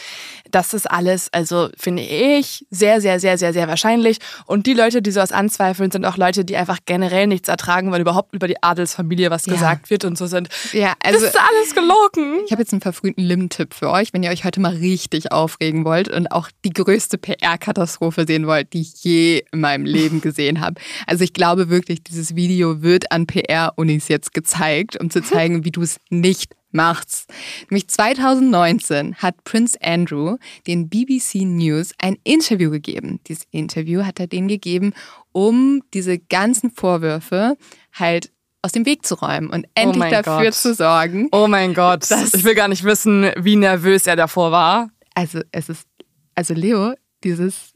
Das ist alles, also finde ich, sehr, sehr, sehr, sehr, sehr wahrscheinlich. Und die Leute, die sowas anzweifeln, sind auch Leute, die einfach generell nichts ertragen, weil überhaupt über die Adelsfamilie was ja. gesagt wird und so sind. Ja, also, das ist alles gelogen. Ich habe jetzt einen verfrühten Lim-Tipp für euch, wenn ihr euch heute mal richtig aufregen wollt und auch die größte PR-Katastrophe sehen wollt, die ich je in meinem Leben gesehen habe. Also ich glaube wirklich, dieses Video wird an PR-Unis jetzt gezeigt, um zu zeigen, wie du es nicht machst. Nämlich 2019 hat Prince Andrew den BBC News ein Interview gegeben. Dieses Interview hat er denen gegeben, um diese ganzen Vorwürfe halt aus dem Weg zu räumen und endlich oh dafür Gott. zu sorgen. Oh mein Gott, ich will gar nicht wissen, wie nervös er davor war. Also es ist, also Leo, dieses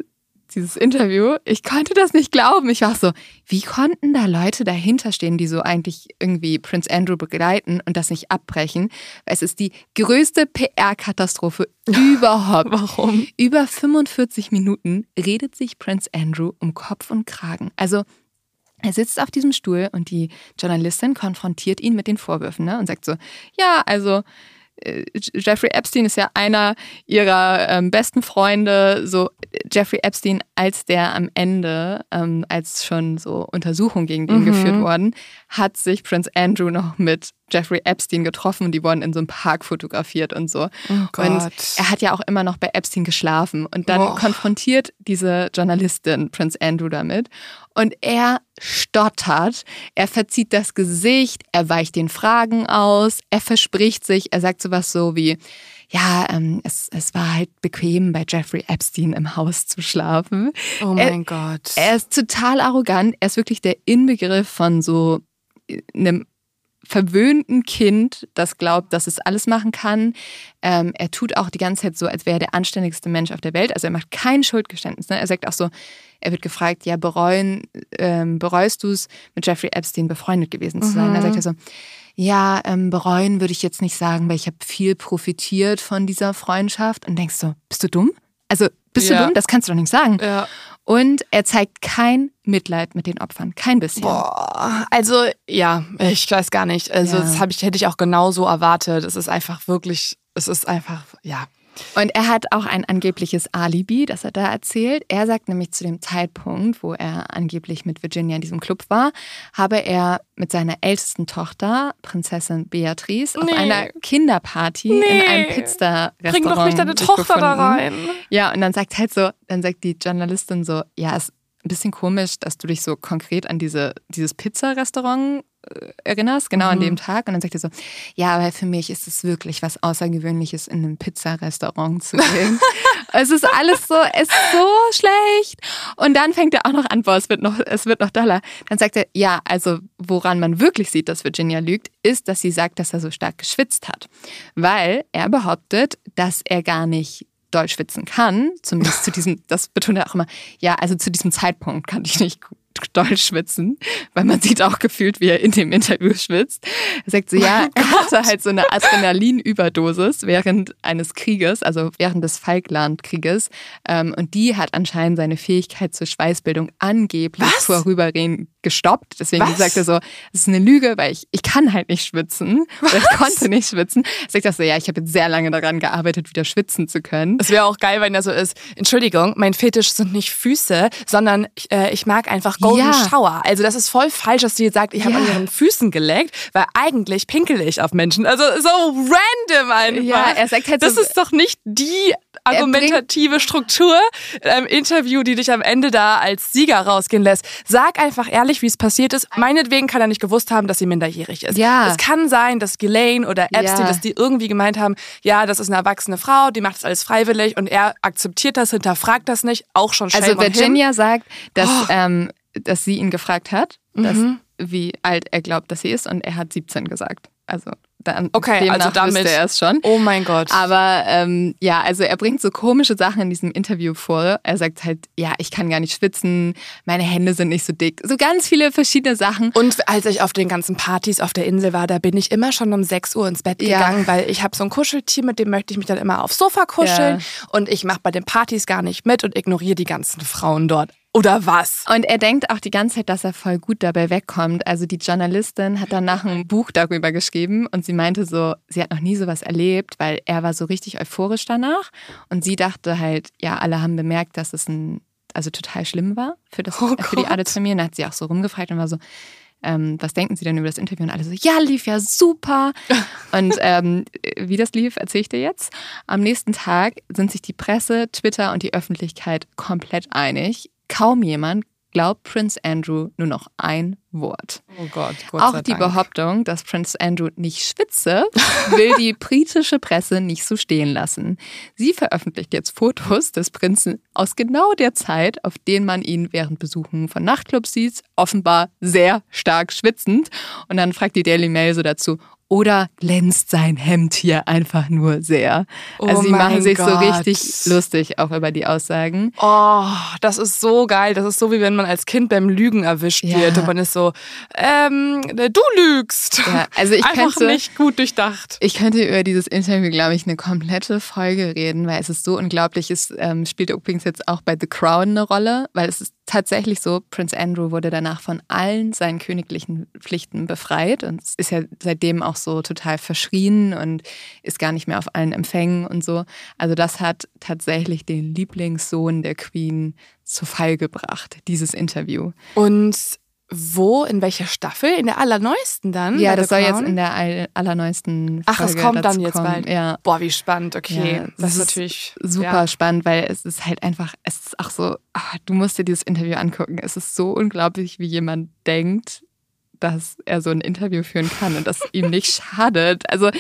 dieses Interview, ich konnte das nicht glauben. Ich war so, wie konnten da Leute dahinter stehen, die so eigentlich irgendwie Prince Andrew begleiten und das nicht abbrechen? Es ist die größte PR-Katastrophe überhaupt. Warum? Über 45 Minuten redet sich Prince Andrew um Kopf und Kragen. Also er sitzt auf diesem Stuhl und die Journalistin konfrontiert ihn mit den Vorwürfen ne, und sagt so, ja, also Jeffrey Epstein ist ja einer ihrer ähm, besten Freunde. So Jeffrey Epstein, als der am Ende, ähm, als schon so Untersuchungen gegen ihn mhm. geführt worden, hat sich Prince Andrew noch mit Jeffrey Epstein getroffen und die wurden in so einem Park fotografiert und so. Oh und er hat ja auch immer noch bei Epstein geschlafen. Und dann oh. konfrontiert diese Journalistin Prince Andrew damit. Und er stottert, er verzieht das Gesicht, er weicht den Fragen aus, er verspricht sich, er sagt sowas so wie, ja, ähm, es, es war halt bequem, bei Jeffrey Epstein im Haus zu schlafen. Oh mein er, Gott. Er ist total arrogant. Er ist wirklich der Inbegriff von so äh, einem verwöhnten Kind, das glaubt, dass es alles machen kann. Ähm, er tut auch die ganze Zeit so, als wäre er der anständigste Mensch auf der Welt. Also er macht kein Schuldgeständnis. Ne? Er sagt auch so, er wird gefragt, ja, bereuen, ähm, bereust du es, mit Jeffrey Epstein befreundet gewesen zu sein? Mhm. Er sagt ja so, ja, ähm, bereuen würde ich jetzt nicht sagen, weil ich habe viel profitiert von dieser Freundschaft. Und denkst du, bist du dumm? Also bist ja. du dumm? Das kannst du doch nicht sagen. Ja. Und er zeigt kein Mitleid mit den Opfern, kein bisschen. Boah, also ja, ich weiß gar nicht. Also ja. das ich, hätte ich auch genauso erwartet. Es ist einfach wirklich, es ist einfach, ja. Und er hat auch ein angebliches Alibi, das er da erzählt. Er sagt nämlich zu dem Zeitpunkt, wo er angeblich mit Virginia in diesem Club war, habe er mit seiner ältesten Tochter, Prinzessin Beatrice, nee. auf einer Kinderparty nee. in einem Pizza-Restaurant. Bring doch nicht deine Tochter gefunden. da rein. Ja, und dann sagt halt so, dann sagt die Journalistin so, ja, es ein bisschen komisch, dass du dich so konkret an diese, dieses Pizza-Restaurant erinnerst, genau mhm. an dem Tag. Und dann sagt er so, ja, aber für mich ist es wirklich was Außergewöhnliches, in einem Pizzarestaurant zu gehen. es ist alles so, es ist so schlecht. Und dann fängt er auch noch an, boah, es wird noch, es wird noch doller. Dann sagt er, ja, also woran man wirklich sieht, dass Virginia lügt, ist, dass sie sagt, dass er so stark geschwitzt hat. Weil er behauptet, dass er gar nicht doll schwitzen kann, zumindest zu diesem, das betont er auch immer, ja, also zu diesem Zeitpunkt kann ich nicht doll schwitzen, weil man sieht auch gefühlt, wie er in dem Interview schwitzt. Er sagt so, ja, oh er hatte halt so eine Adrenalinüberdosis während eines Krieges, also während des Falklandkrieges. Ähm, und die hat anscheinend seine Fähigkeit zur Schweißbildung angeblich Was? vorübergehend gestoppt. Deswegen Was? sagt er so, es ist eine Lüge, weil ich, ich kann halt nicht schwitzen. Oder ich konnte nicht schwitzen. Sagt das so, ja, ich habe jetzt sehr lange daran gearbeitet, wieder schwitzen zu können. Es wäre auch geil, wenn er so ist, Entschuldigung, mein Fetisch sind nicht Füße, sondern ich, äh, ich mag einfach Golden ja. Shower. Also das ist voll falsch, dass sie jetzt sagt, ich habe ja. an ihren Füßen geleckt, weil eigentlich pinkel ich auf Menschen. Also so random einfach. Ja, er sagt halt das so, ist doch nicht die argumentative Struktur im Interview, die dich am Ende da als Sieger rausgehen lässt. Sag einfach ehrlich, wie es passiert ist. Meinetwegen kann er nicht gewusst haben, dass sie minderjährig ist. Ja. Es kann sein, dass Ghislaine oder Epstein, ja. dass die irgendwie gemeint haben, ja, das ist eine erwachsene Frau, die macht das alles freiwillig und er akzeptiert das, hinterfragt das nicht. Auch schon Shame Also Virginia sagt, dass oh. ähm, dass sie ihn gefragt hat, dass, mhm. wie alt er glaubt, dass sie ist, und er hat 17 gesagt. Also dann okay, also damit er es schon. Oh mein Gott. Aber ähm, ja, also er bringt so komische Sachen in diesem Interview vor. Er sagt halt, ja, ich kann gar nicht schwitzen, meine Hände sind nicht so dick. So ganz viele verschiedene Sachen. Und als ich auf den ganzen Partys auf der Insel war, da bin ich immer schon um 6 Uhr ins Bett gegangen, ja. weil ich habe so ein Kuscheltier, mit dem möchte ich mich dann immer aufs Sofa kuscheln. Ja. Und ich mache bei den Partys gar nicht mit und ignoriere die ganzen Frauen dort. Oder was? Und er denkt auch die ganze Zeit, dass er voll gut dabei wegkommt. Also die Journalistin hat danach ein Buch darüber geschrieben und sie meinte so, sie hat noch nie sowas erlebt, weil er war so richtig euphorisch danach. Und sie dachte halt, ja, alle haben bemerkt, dass es ein, also total schlimm war für, das, oh für die Adelsfamilie. Und dann hat sie auch so rumgefragt und war so, ähm, was denken Sie denn über das Interview? Und alle so, ja, lief ja super. und ähm, wie das lief, erzähle ich dir jetzt. Am nächsten Tag sind sich die Presse, Twitter und die Öffentlichkeit komplett einig. Kaum jemand glaubt Prince Andrew nur noch ein Wort. Oh Gott, Gott Auch die Dank. Behauptung, dass Prince Andrew nicht schwitze, will die britische Presse nicht so stehen lassen. Sie veröffentlicht jetzt Fotos des Prinzen aus genau der Zeit, auf denen man ihn während Besuchen von Nachtclubs sieht, offenbar sehr stark schwitzend. Und dann fragt die Daily Mail so dazu, oder glänzt sein Hemd hier einfach nur sehr. Oh also sie machen sich Gott. so richtig lustig auch über die Aussagen. Oh, das ist so geil. Das ist so, wie wenn man als Kind beim Lügen erwischt ja. wird und man ist so, ähm, du lügst. Ja, also ich einfach könnte, nicht gut durchdacht. Ich könnte über dieses Interview, glaube ich, eine komplette Folge reden, weil es ist so unglaublich. Es ähm, spielt übrigens jetzt auch bei The Crown eine Rolle, weil es ist tatsächlich so, Prince Andrew wurde danach von allen seinen königlichen Pflichten befreit und ist ja seitdem auch so total verschrien und ist gar nicht mehr auf allen Empfängen und so. Also das hat tatsächlich den Lieblingssohn der Queen zu Fall gebracht, dieses Interview. Und wo, in welcher Staffel? In der allerneuesten dann? Ja, das soll jetzt in der allerneuesten Folge Ach, es kommt dann jetzt kommen. bald. Ja. Boah, wie spannend, okay. Ja, das, ist natürlich super ja. spannend, weil es ist halt einfach, es ist auch so, ach, du musst dir dieses Interview angucken. Es ist so unglaublich, wie jemand denkt, dass er so ein Interview führen kann und das ihm nicht schadet. Also,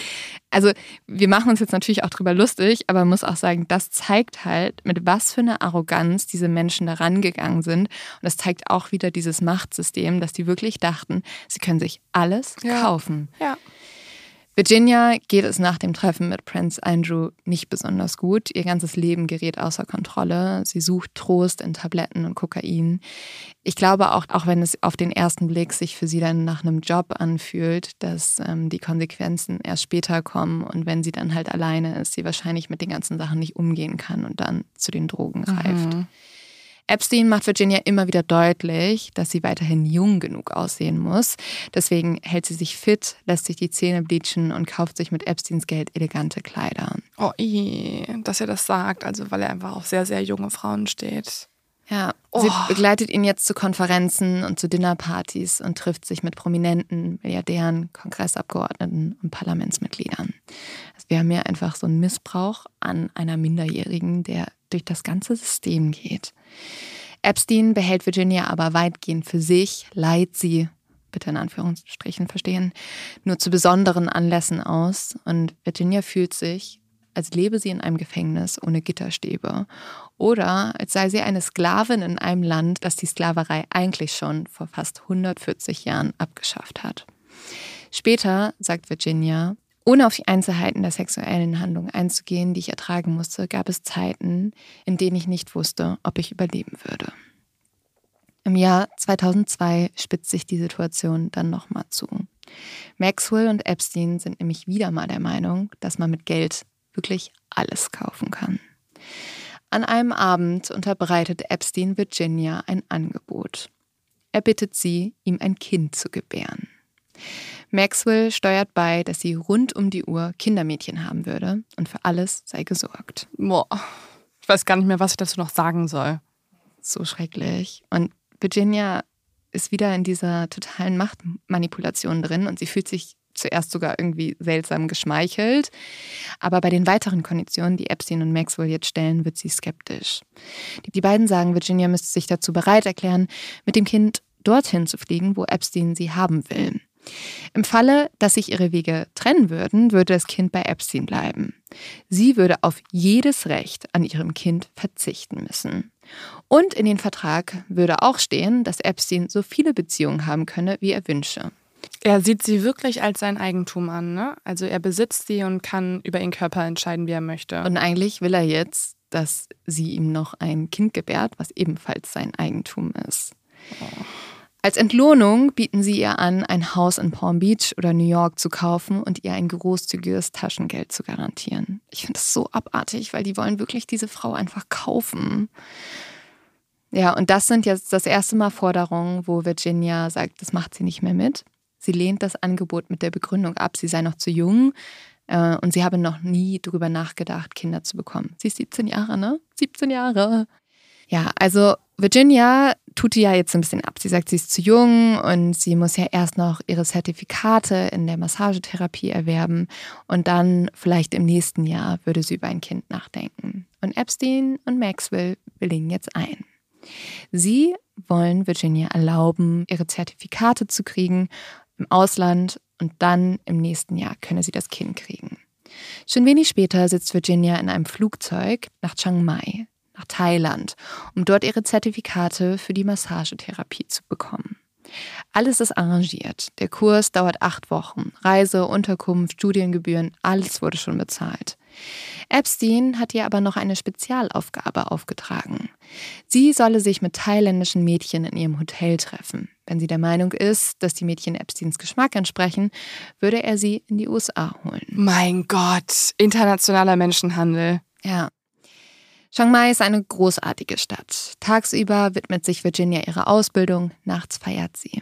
also wir machen uns jetzt natürlich auch drüber lustig, aber man muss auch sagen, das zeigt halt, mit was für einer Arroganz diese Menschen da rangegangen sind. Und das zeigt auch wieder dieses Machtsystem, dass die wirklich dachten, sie können sich alles ja. kaufen. Ja. Virginia geht es nach dem Treffen mit Prince Andrew nicht besonders gut. Ihr ganzes Leben gerät außer Kontrolle. Sie sucht Trost in Tabletten und Kokain. Ich glaube auch, auch wenn es auf den ersten Blick sich für sie dann nach einem Job anfühlt, dass ähm, die Konsequenzen erst später kommen und wenn sie dann halt alleine ist, sie wahrscheinlich mit den ganzen Sachen nicht umgehen kann und dann zu den Drogen greift. Mhm. Epstein macht Virginia immer wieder deutlich, dass sie weiterhin jung genug aussehen muss. Deswegen hält sie sich fit, lässt sich die Zähne bleachen und kauft sich mit Epsteins Geld elegante Kleider. Oh, ii, dass er das sagt, also weil er einfach auf sehr, sehr junge Frauen steht. Ja, oh. sie begleitet ihn jetzt zu Konferenzen und zu Dinnerpartys und trifft sich mit Prominenten, Milliardären, Kongressabgeordneten und Parlamentsmitgliedern. Also wir haben ja einfach so einen Missbrauch an einer Minderjährigen, der durch das ganze System geht. Epstein behält Virginia aber weitgehend für sich, leiht sie, bitte in Anführungsstrichen verstehen, nur zu besonderen Anlässen aus und Virginia fühlt sich, als lebe sie in einem Gefängnis ohne Gitterstäbe oder als sei sie eine Sklavin in einem Land, das die Sklaverei eigentlich schon vor fast 140 Jahren abgeschafft hat. Später sagt Virginia, ohne auf die Einzelheiten der sexuellen Handlung einzugehen, die ich ertragen musste, gab es Zeiten, in denen ich nicht wusste, ob ich überleben würde. Im Jahr 2002 spitzt sich die Situation dann nochmal zu. Maxwell und Epstein sind nämlich wieder mal der Meinung, dass man mit Geld wirklich alles kaufen kann. An einem Abend unterbreitet Epstein Virginia ein Angebot. Er bittet sie, ihm ein Kind zu gebären. Maxwell steuert bei, dass sie rund um die Uhr Kindermädchen haben würde und für alles sei gesorgt. Boah, ich weiß gar nicht mehr, was ich dazu noch sagen soll. So schrecklich. Und Virginia ist wieder in dieser totalen Machtmanipulation drin und sie fühlt sich zuerst sogar irgendwie seltsam geschmeichelt. Aber bei den weiteren Konditionen, die Epstein und Maxwell jetzt stellen, wird sie skeptisch. Die beiden sagen, Virginia müsste sich dazu bereit erklären, mit dem Kind dorthin zu fliegen, wo Epstein sie haben will. Im Falle, dass sich ihre Wege trennen würden, würde das Kind bei Epstein bleiben. Sie würde auf jedes Recht an ihrem Kind verzichten müssen. Und in den Vertrag würde auch stehen, dass Epstein so viele Beziehungen haben könne, wie er wünsche. Er sieht sie wirklich als sein Eigentum an, ne? Also er besitzt sie und kann über ihren Körper entscheiden, wie er möchte. Und eigentlich will er jetzt, dass sie ihm noch ein Kind gebärt, was ebenfalls sein Eigentum ist. Oh. Als Entlohnung bieten sie ihr an, ein Haus in Palm Beach oder New York zu kaufen und ihr ein großzügiges Taschengeld zu garantieren. Ich finde das so abartig, weil die wollen wirklich diese Frau einfach kaufen. Ja, und das sind jetzt das erste Mal Forderungen, wo Virginia sagt, das macht sie nicht mehr mit. Sie lehnt das Angebot mit der Begründung ab, sie sei noch zu jung äh, und sie habe noch nie darüber nachgedacht, Kinder zu bekommen. Sie ist 17 Jahre, ne? 17 Jahre. Ja, also Virginia tut die ja jetzt ein bisschen ab. Sie sagt, sie ist zu jung und sie muss ja erst noch ihre Zertifikate in der Massagetherapie erwerben und dann vielleicht im nächsten Jahr würde sie über ein Kind nachdenken. Und Epstein und Maxwell willigen jetzt ein. Sie wollen Virginia erlauben, ihre Zertifikate zu kriegen im Ausland und dann im nächsten Jahr könne sie das Kind kriegen. Schon wenig später sitzt Virginia in einem Flugzeug nach Chiang Mai, nach Thailand, um dort ihre Zertifikate für die Massagetherapie zu bekommen. Alles ist arrangiert. Der Kurs dauert acht Wochen. Reise, Unterkunft, Studiengebühren, alles wurde schon bezahlt. Epstein hat ihr aber noch eine Spezialaufgabe aufgetragen. Sie solle sich mit thailändischen Mädchen in ihrem Hotel treffen. Wenn sie der Meinung ist, dass die Mädchen Epsteins Geschmack entsprechen, würde er sie in die USA holen. Mein Gott, internationaler Menschenhandel. Ja. Chiang Mai ist eine großartige Stadt. Tagsüber widmet sich Virginia ihrer Ausbildung, nachts feiert sie.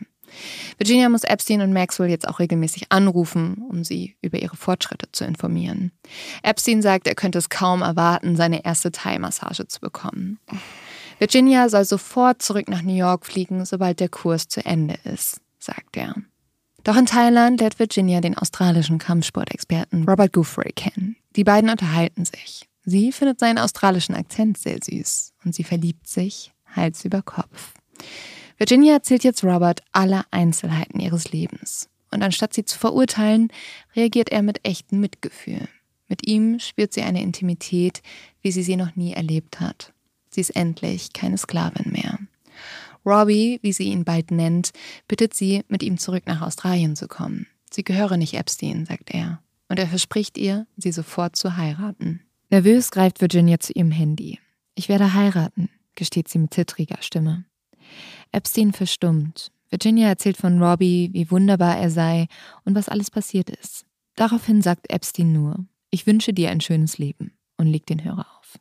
Virginia muss Epstein und Maxwell jetzt auch regelmäßig anrufen, um sie über ihre Fortschritte zu informieren. Epstein sagt, er könnte es kaum erwarten, seine erste Thai-Massage zu bekommen. Virginia soll sofort zurück nach New York fliegen, sobald der Kurs zu Ende ist, sagt er. Doch in Thailand lernt Virginia den australischen Kampfsportexperten Robert Guthrie kennen. Die beiden unterhalten sich. Sie findet seinen australischen Akzent sehr süß und sie verliebt sich Hals über Kopf. Virginia erzählt jetzt Robert alle Einzelheiten ihres Lebens. Und anstatt sie zu verurteilen, reagiert er mit echtem Mitgefühl. Mit ihm spürt sie eine Intimität, wie sie sie noch nie erlebt hat. Sie ist endlich keine Sklavin mehr. Robbie, wie sie ihn bald nennt, bittet sie, mit ihm zurück nach Australien zu kommen. Sie gehöre nicht Epstein, sagt er. Und er verspricht ihr, sie sofort zu heiraten. Nervös greift Virginia zu ihrem Handy. Ich werde heiraten, gesteht sie mit zittriger Stimme. Epstein verstummt. Virginia erzählt von Robbie, wie wunderbar er sei und was alles passiert ist. Daraufhin sagt Epstein nur, ich wünsche dir ein schönes Leben und legt den Hörer auf.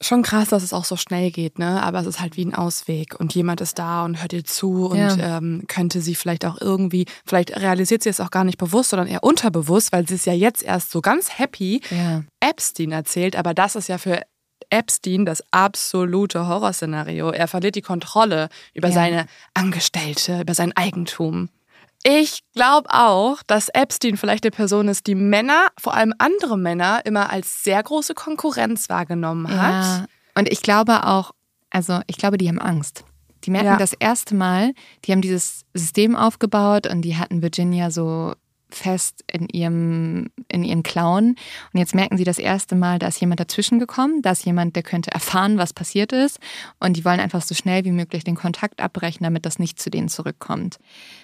Schon krass, dass es auch so schnell geht, ne? Aber es ist halt wie ein Ausweg und jemand ist da und hört ihr zu und ja. ähm, könnte sie vielleicht auch irgendwie, vielleicht realisiert sie es auch gar nicht bewusst, sondern eher unterbewusst, weil sie ist ja jetzt erst so ganz happy ja. Epstein erzählt, aber das ist ja für Epstein das absolute Horrorszenario. Er verliert die Kontrolle über ja. seine Angestellte, über sein Eigentum. Ich glaube auch, dass Epstein vielleicht eine Person ist, die Männer, vor allem andere Männer, immer als sehr große Konkurrenz wahrgenommen hat. Ja. Und ich glaube auch, also ich glaube, die haben Angst. Die merken ja. das erste Mal, die haben dieses System aufgebaut und die hatten Virginia so fest in ihrem, in ihren Klauen. Und jetzt merken sie das erste Mal, da ist jemand dazwischen gekommen, da ist jemand, der könnte erfahren, was passiert ist. Und die wollen einfach so schnell wie möglich den Kontakt abbrechen, damit das nicht zu denen zurückkommt.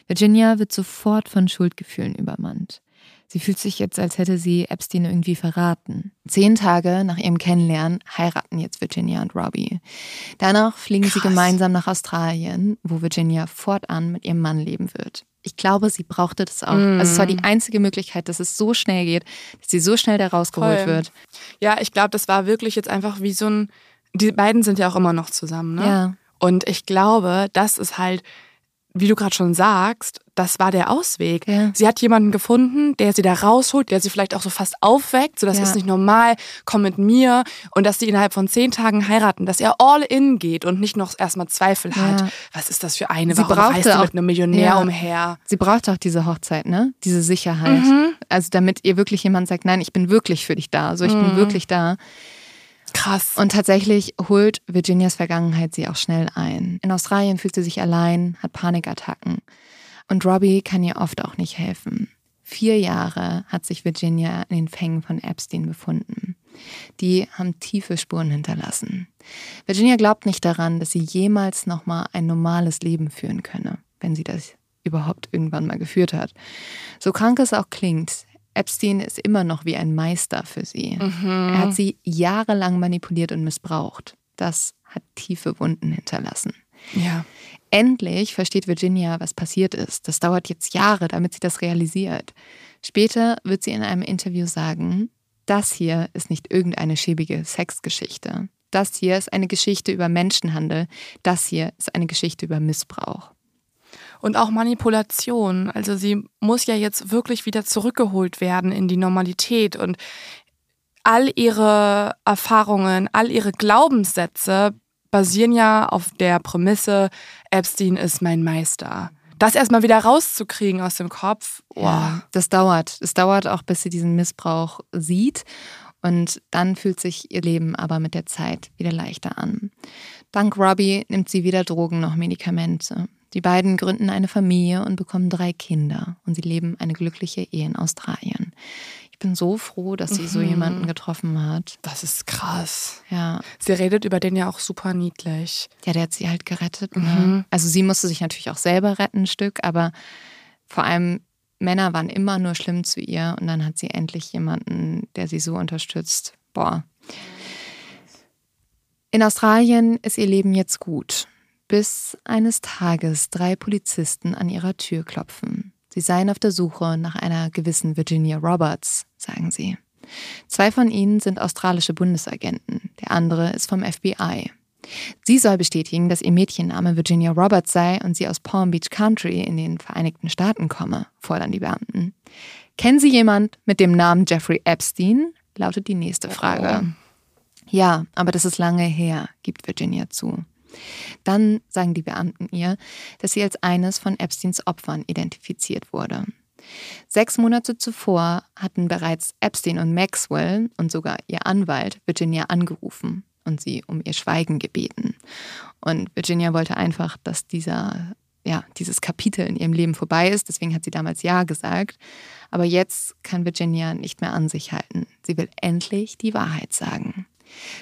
Virginia wird sofort von Schuldgefühlen übermannt. Sie fühlt sich jetzt, als hätte sie Epstein irgendwie verraten. Zehn Tage nach ihrem Kennenlernen heiraten jetzt Virginia und Robbie. Danach fliegen Krass. sie gemeinsam nach Australien, wo Virginia fortan mit ihrem Mann leben wird ich glaube, sie brauchte das auch. Mm. Also es war die mm. einzige Möglichkeit, dass es so schnell geht, dass sie so schnell da rausgeholt Voll. wird. Ja, ich glaube, das war wirklich jetzt einfach wie so ein. Die beiden sind ja auch immer noch zusammen, ne? Ja. Und ich glaube, das ist halt wie du gerade schon sagst, das war der Ausweg. Ja. Sie hat jemanden gefunden, der sie da rausholt, der sie vielleicht auch so fast aufweckt, so das ja. ist nicht normal, komm mit mir und dass sie innerhalb von zehn Tagen heiraten, dass er all in geht und nicht noch erstmal Zweifel ja. hat. Was ist das für eine? Sie Warum reist du mit einem Millionär umher? Sie braucht auch diese Hochzeit, ne? Diese Sicherheit. Mhm. Also damit ihr wirklich jemand sagt, nein, ich bin wirklich für dich da, so ich mhm. bin wirklich da. Krass. Und tatsächlich holt Virginias Vergangenheit sie auch schnell ein. In Australien fühlt sie sich allein, hat Panikattacken. Und Robbie kann ihr oft auch nicht helfen. Vier Jahre hat sich Virginia in den Fängen von Epstein befunden. Die haben tiefe Spuren hinterlassen. Virginia glaubt nicht daran, dass sie jemals nochmal ein normales Leben führen könne, wenn sie das überhaupt irgendwann mal geführt hat. So krank es auch klingt, Epstein ist immer noch wie ein Meister für sie. Mhm. Er hat sie jahrelang manipuliert und missbraucht. Das hat tiefe Wunden hinterlassen. Ja. Endlich versteht Virginia, was passiert ist. Das dauert jetzt Jahre, damit sie das realisiert. Später wird sie in einem Interview sagen, das hier ist nicht irgendeine schäbige Sexgeschichte. Das hier ist eine Geschichte über Menschenhandel. Das hier ist eine Geschichte über Missbrauch und auch Manipulation. Also sie muss ja jetzt wirklich wieder zurückgeholt werden in die Normalität und all ihre Erfahrungen, all ihre Glaubenssätze basieren ja auf der Prämisse, Epstein ist mein Meister. Das erstmal wieder rauszukriegen aus dem Kopf. Oh. Ja, das dauert. Es dauert auch, bis sie diesen Missbrauch sieht. Und dann fühlt sich ihr Leben aber mit der Zeit wieder leichter an. Dank Robbie nimmt sie weder Drogen noch Medikamente. Die beiden gründen eine Familie und bekommen drei Kinder und sie leben eine glückliche Ehe in Australien. Ich bin so froh, dass sie mhm. so jemanden getroffen hat. Das ist krass. Ja. Sie redet über den ja auch super niedlich. Ja, der hat sie halt gerettet. Ne? Mhm. Also sie musste sich natürlich auch selber retten, ein Stück, aber vor allem Männer waren immer nur schlimm zu ihr und dann hat sie endlich jemanden, der sie so unterstützt. Boah. In Australien ist ihr Leben jetzt gut bis eines Tages drei Polizisten an ihrer Tür klopfen. Sie seien auf der Suche nach einer gewissen Virginia Roberts, sagen sie. Zwei von ihnen sind australische Bundesagenten, der andere ist vom FBI. Sie soll bestätigen, dass ihr Mädchenname Virginia Roberts sei und sie aus Palm Beach Country in den Vereinigten Staaten komme, fordern die Beamten. Kennen Sie jemand mit dem Namen Jeffrey Epstein? lautet die nächste Frage. Oh. Ja, aber das ist lange her, gibt Virginia zu. Dann sagen die Beamten ihr, dass sie als eines von Epsteins Opfern identifiziert wurde. Sechs Monate zuvor hatten bereits Epstein und Maxwell und sogar ihr Anwalt Virginia angerufen und sie um ihr Schweigen gebeten. Und Virginia wollte einfach, dass dieser, ja, dieses Kapitel in ihrem Leben vorbei ist. Deswegen hat sie damals Ja gesagt. Aber jetzt kann Virginia nicht mehr an sich halten. Sie will endlich die Wahrheit sagen.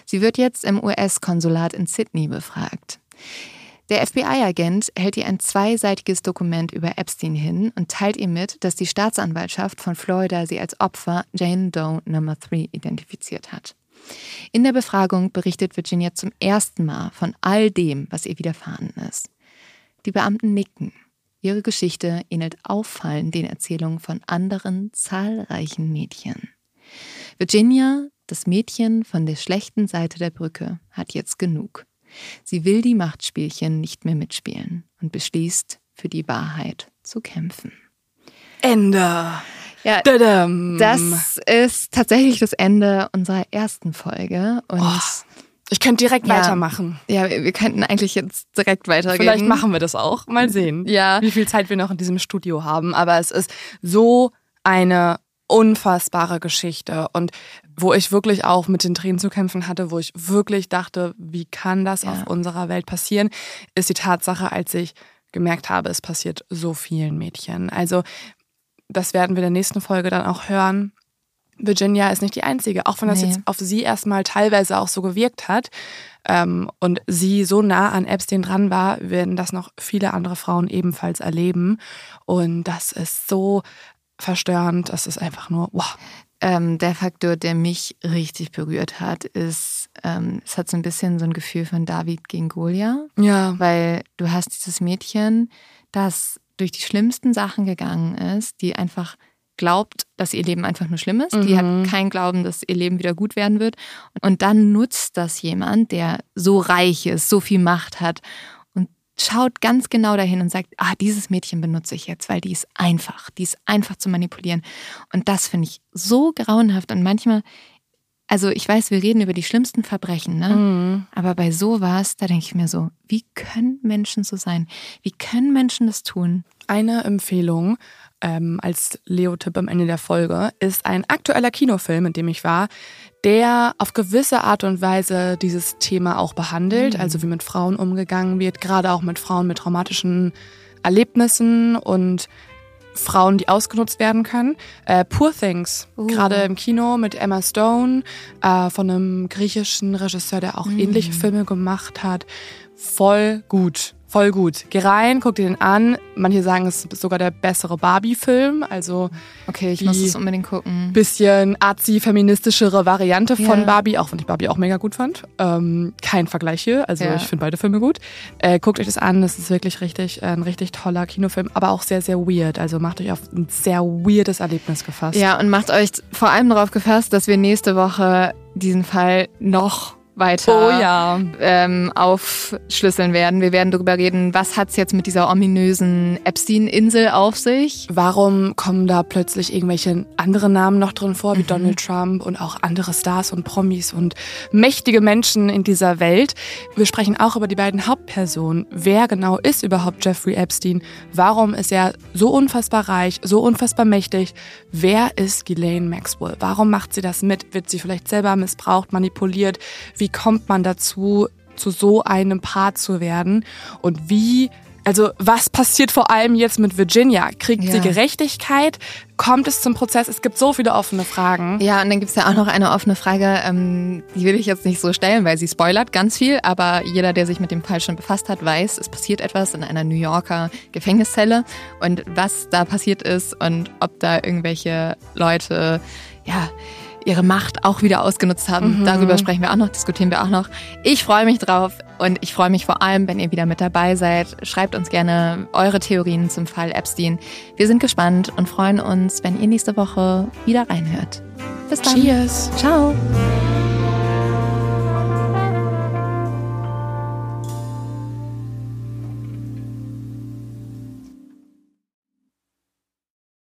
Sie wird jetzt im US-Konsulat in Sydney befragt. Der FBI-Agent hält ihr ein zweiseitiges Dokument über Epstein hin und teilt ihr mit, dass die Staatsanwaltschaft von Florida sie als Opfer Jane Doe Number 3 identifiziert hat. In der Befragung berichtet Virginia zum ersten Mal von all dem, was ihr widerfahren ist. Die Beamten nicken. Ihre Geschichte ähnelt auffallend den Erzählungen von anderen zahlreichen Mädchen. Virginia Das Mädchen von der schlechten Seite der Brücke hat jetzt genug. Sie will die Machtspielchen nicht mehr mitspielen und beschließt, für die Wahrheit zu kämpfen. Ende. Ja, Dadam. das ist tatsächlich das Ende unserer ersten Folge. Und Oh, Ich könnte direkt Ja. weitermachen. ja, wir wir könnten eigentlich jetzt direkt weitergehen. Vielleicht machen wir das auch. Mal sehen, Ja. wie viel Zeit wir noch in diesem Studio haben. Aber es ist so eine unfassbare Geschichte und wo ich wirklich auch mit den Tränen zu kämpfen hatte, wo ich wirklich dachte, wie kann das Ja. auf unserer Welt passieren, ist die Tatsache, als ich gemerkt habe, es passiert so vielen Mädchen. Also das werden wir in der nächsten Folge dann auch hören. Virginia ist nicht die einzige, auch wenn das Nee. jetzt auf sie erstmal teilweise auch so gewirkt hat ähm, und sie so nah an Epstein dran war, werden das noch viele andere Frauen ebenfalls erleben. Und das ist so verstörend, das ist einfach nur, wow. Ähm, der Faktor, der mich richtig berührt hat, ist, ähm, es hat so ein bisschen so ein Gefühl von David gegen Goliath. Ja. Weil du hast dieses Mädchen, das durch die schlimmsten Sachen gegangen ist, die einfach glaubt, dass ihr Leben einfach nur schlimm ist. Die Mhm. hat keinen Glauben, dass ihr Leben wieder gut werden wird. Und dann nutzt das jemand, der so reich ist, so viel Macht hat schaut ganz genau dahin und sagt, ah, dieses Mädchen benutze ich jetzt, weil die ist einfach, die ist einfach zu manipulieren. Und das finde ich so grauenhaft und manchmal, also ich weiß, wir reden über die schlimmsten Verbrechen, ne? Mhm. Aber bei sowas, da denke ich mir so, wie können Menschen so sein? Wie können Menschen das tun? Eine Empfehlung ähm, als Leo-Tipp am Ende der Folge ist ein aktueller Kinofilm, in dem ich war, der auf gewisse Art und Weise dieses Thema auch behandelt, also wie mit Frauen umgegangen wird, gerade auch mit Frauen mit traumatischen Erlebnissen und Frauen, die ausgenutzt werden können. Äh, Poor Things, Uh. gerade im Kino mit Emma Stone, äh, von einem griechischen Regisseur, der auch ähnliche Filme gemacht hat. Voll gut, voll gut. Geh rein, guck dir den an. Manche sagen, es ist sogar der bessere Barbie-Film, also Okay, ich muss es unbedingt gucken. bisschen arzi-feministischere Variante von Ja. Barbie, auch wenn ich Barbie auch mega gut fand. Ähm, kein Vergleich hier, also Ja. ich finde beide Filme gut. Äh, guckt euch das an, das ist wirklich richtig, äh, ein richtig toller Kinofilm, aber auch sehr, sehr weird. Also macht euch auf ein sehr weirdes Erlebnis gefasst. Ja, und macht euch vor allem darauf gefasst, dass wir nächste Woche diesen Fall noch weiter Oh ja. ähm, aufschlüsseln werden. Wir werden darüber reden, was hat's jetzt mit dieser ominösen Epstein-Insel auf sich? Warum kommen da plötzlich irgendwelche andere Namen noch drin vor, Mhm. wie Donald Trump und auch andere Stars und Promis und mächtige Menschen in dieser Welt? Wir sprechen auch über die beiden Hauptpersonen. Wer genau ist überhaupt Jeffrey Epstein? Warum ist er so unfassbar reich, so unfassbar mächtig? Wer ist Ghislaine Maxwell? Warum macht sie das mit? Wird sie vielleicht selber missbraucht, manipuliert? Wie kommt man dazu, zu so einem Paar zu werden? Und wie also was passiert vor allem jetzt mit Virginia? Kriegt sie Ja. Gerechtigkeit? Kommt es zum Prozess? Es gibt so viele offene Fragen. Ja, und dann gibt's ja auch noch eine offene Frage, ähm, die will ich jetzt nicht so stellen, weil sie spoilert ganz viel, aber jeder, der sich mit dem Fall schon befasst hat, weiß, es passiert etwas in einer New Yorker Gefängniszelle und was da passiert ist und ob da irgendwelche Leute, ja, ihre Macht auch wieder ausgenutzt haben. Darüber sprechen wir auch noch, diskutieren wir auch noch. Ich freue mich drauf und ich freue mich vor allem, wenn ihr wieder mit dabei seid. Schreibt uns gerne eure Theorien zum Fall Epstein. Wir sind gespannt und freuen uns, wenn ihr nächste Woche wieder reinhört. Bis dann. Cheers. Ciao.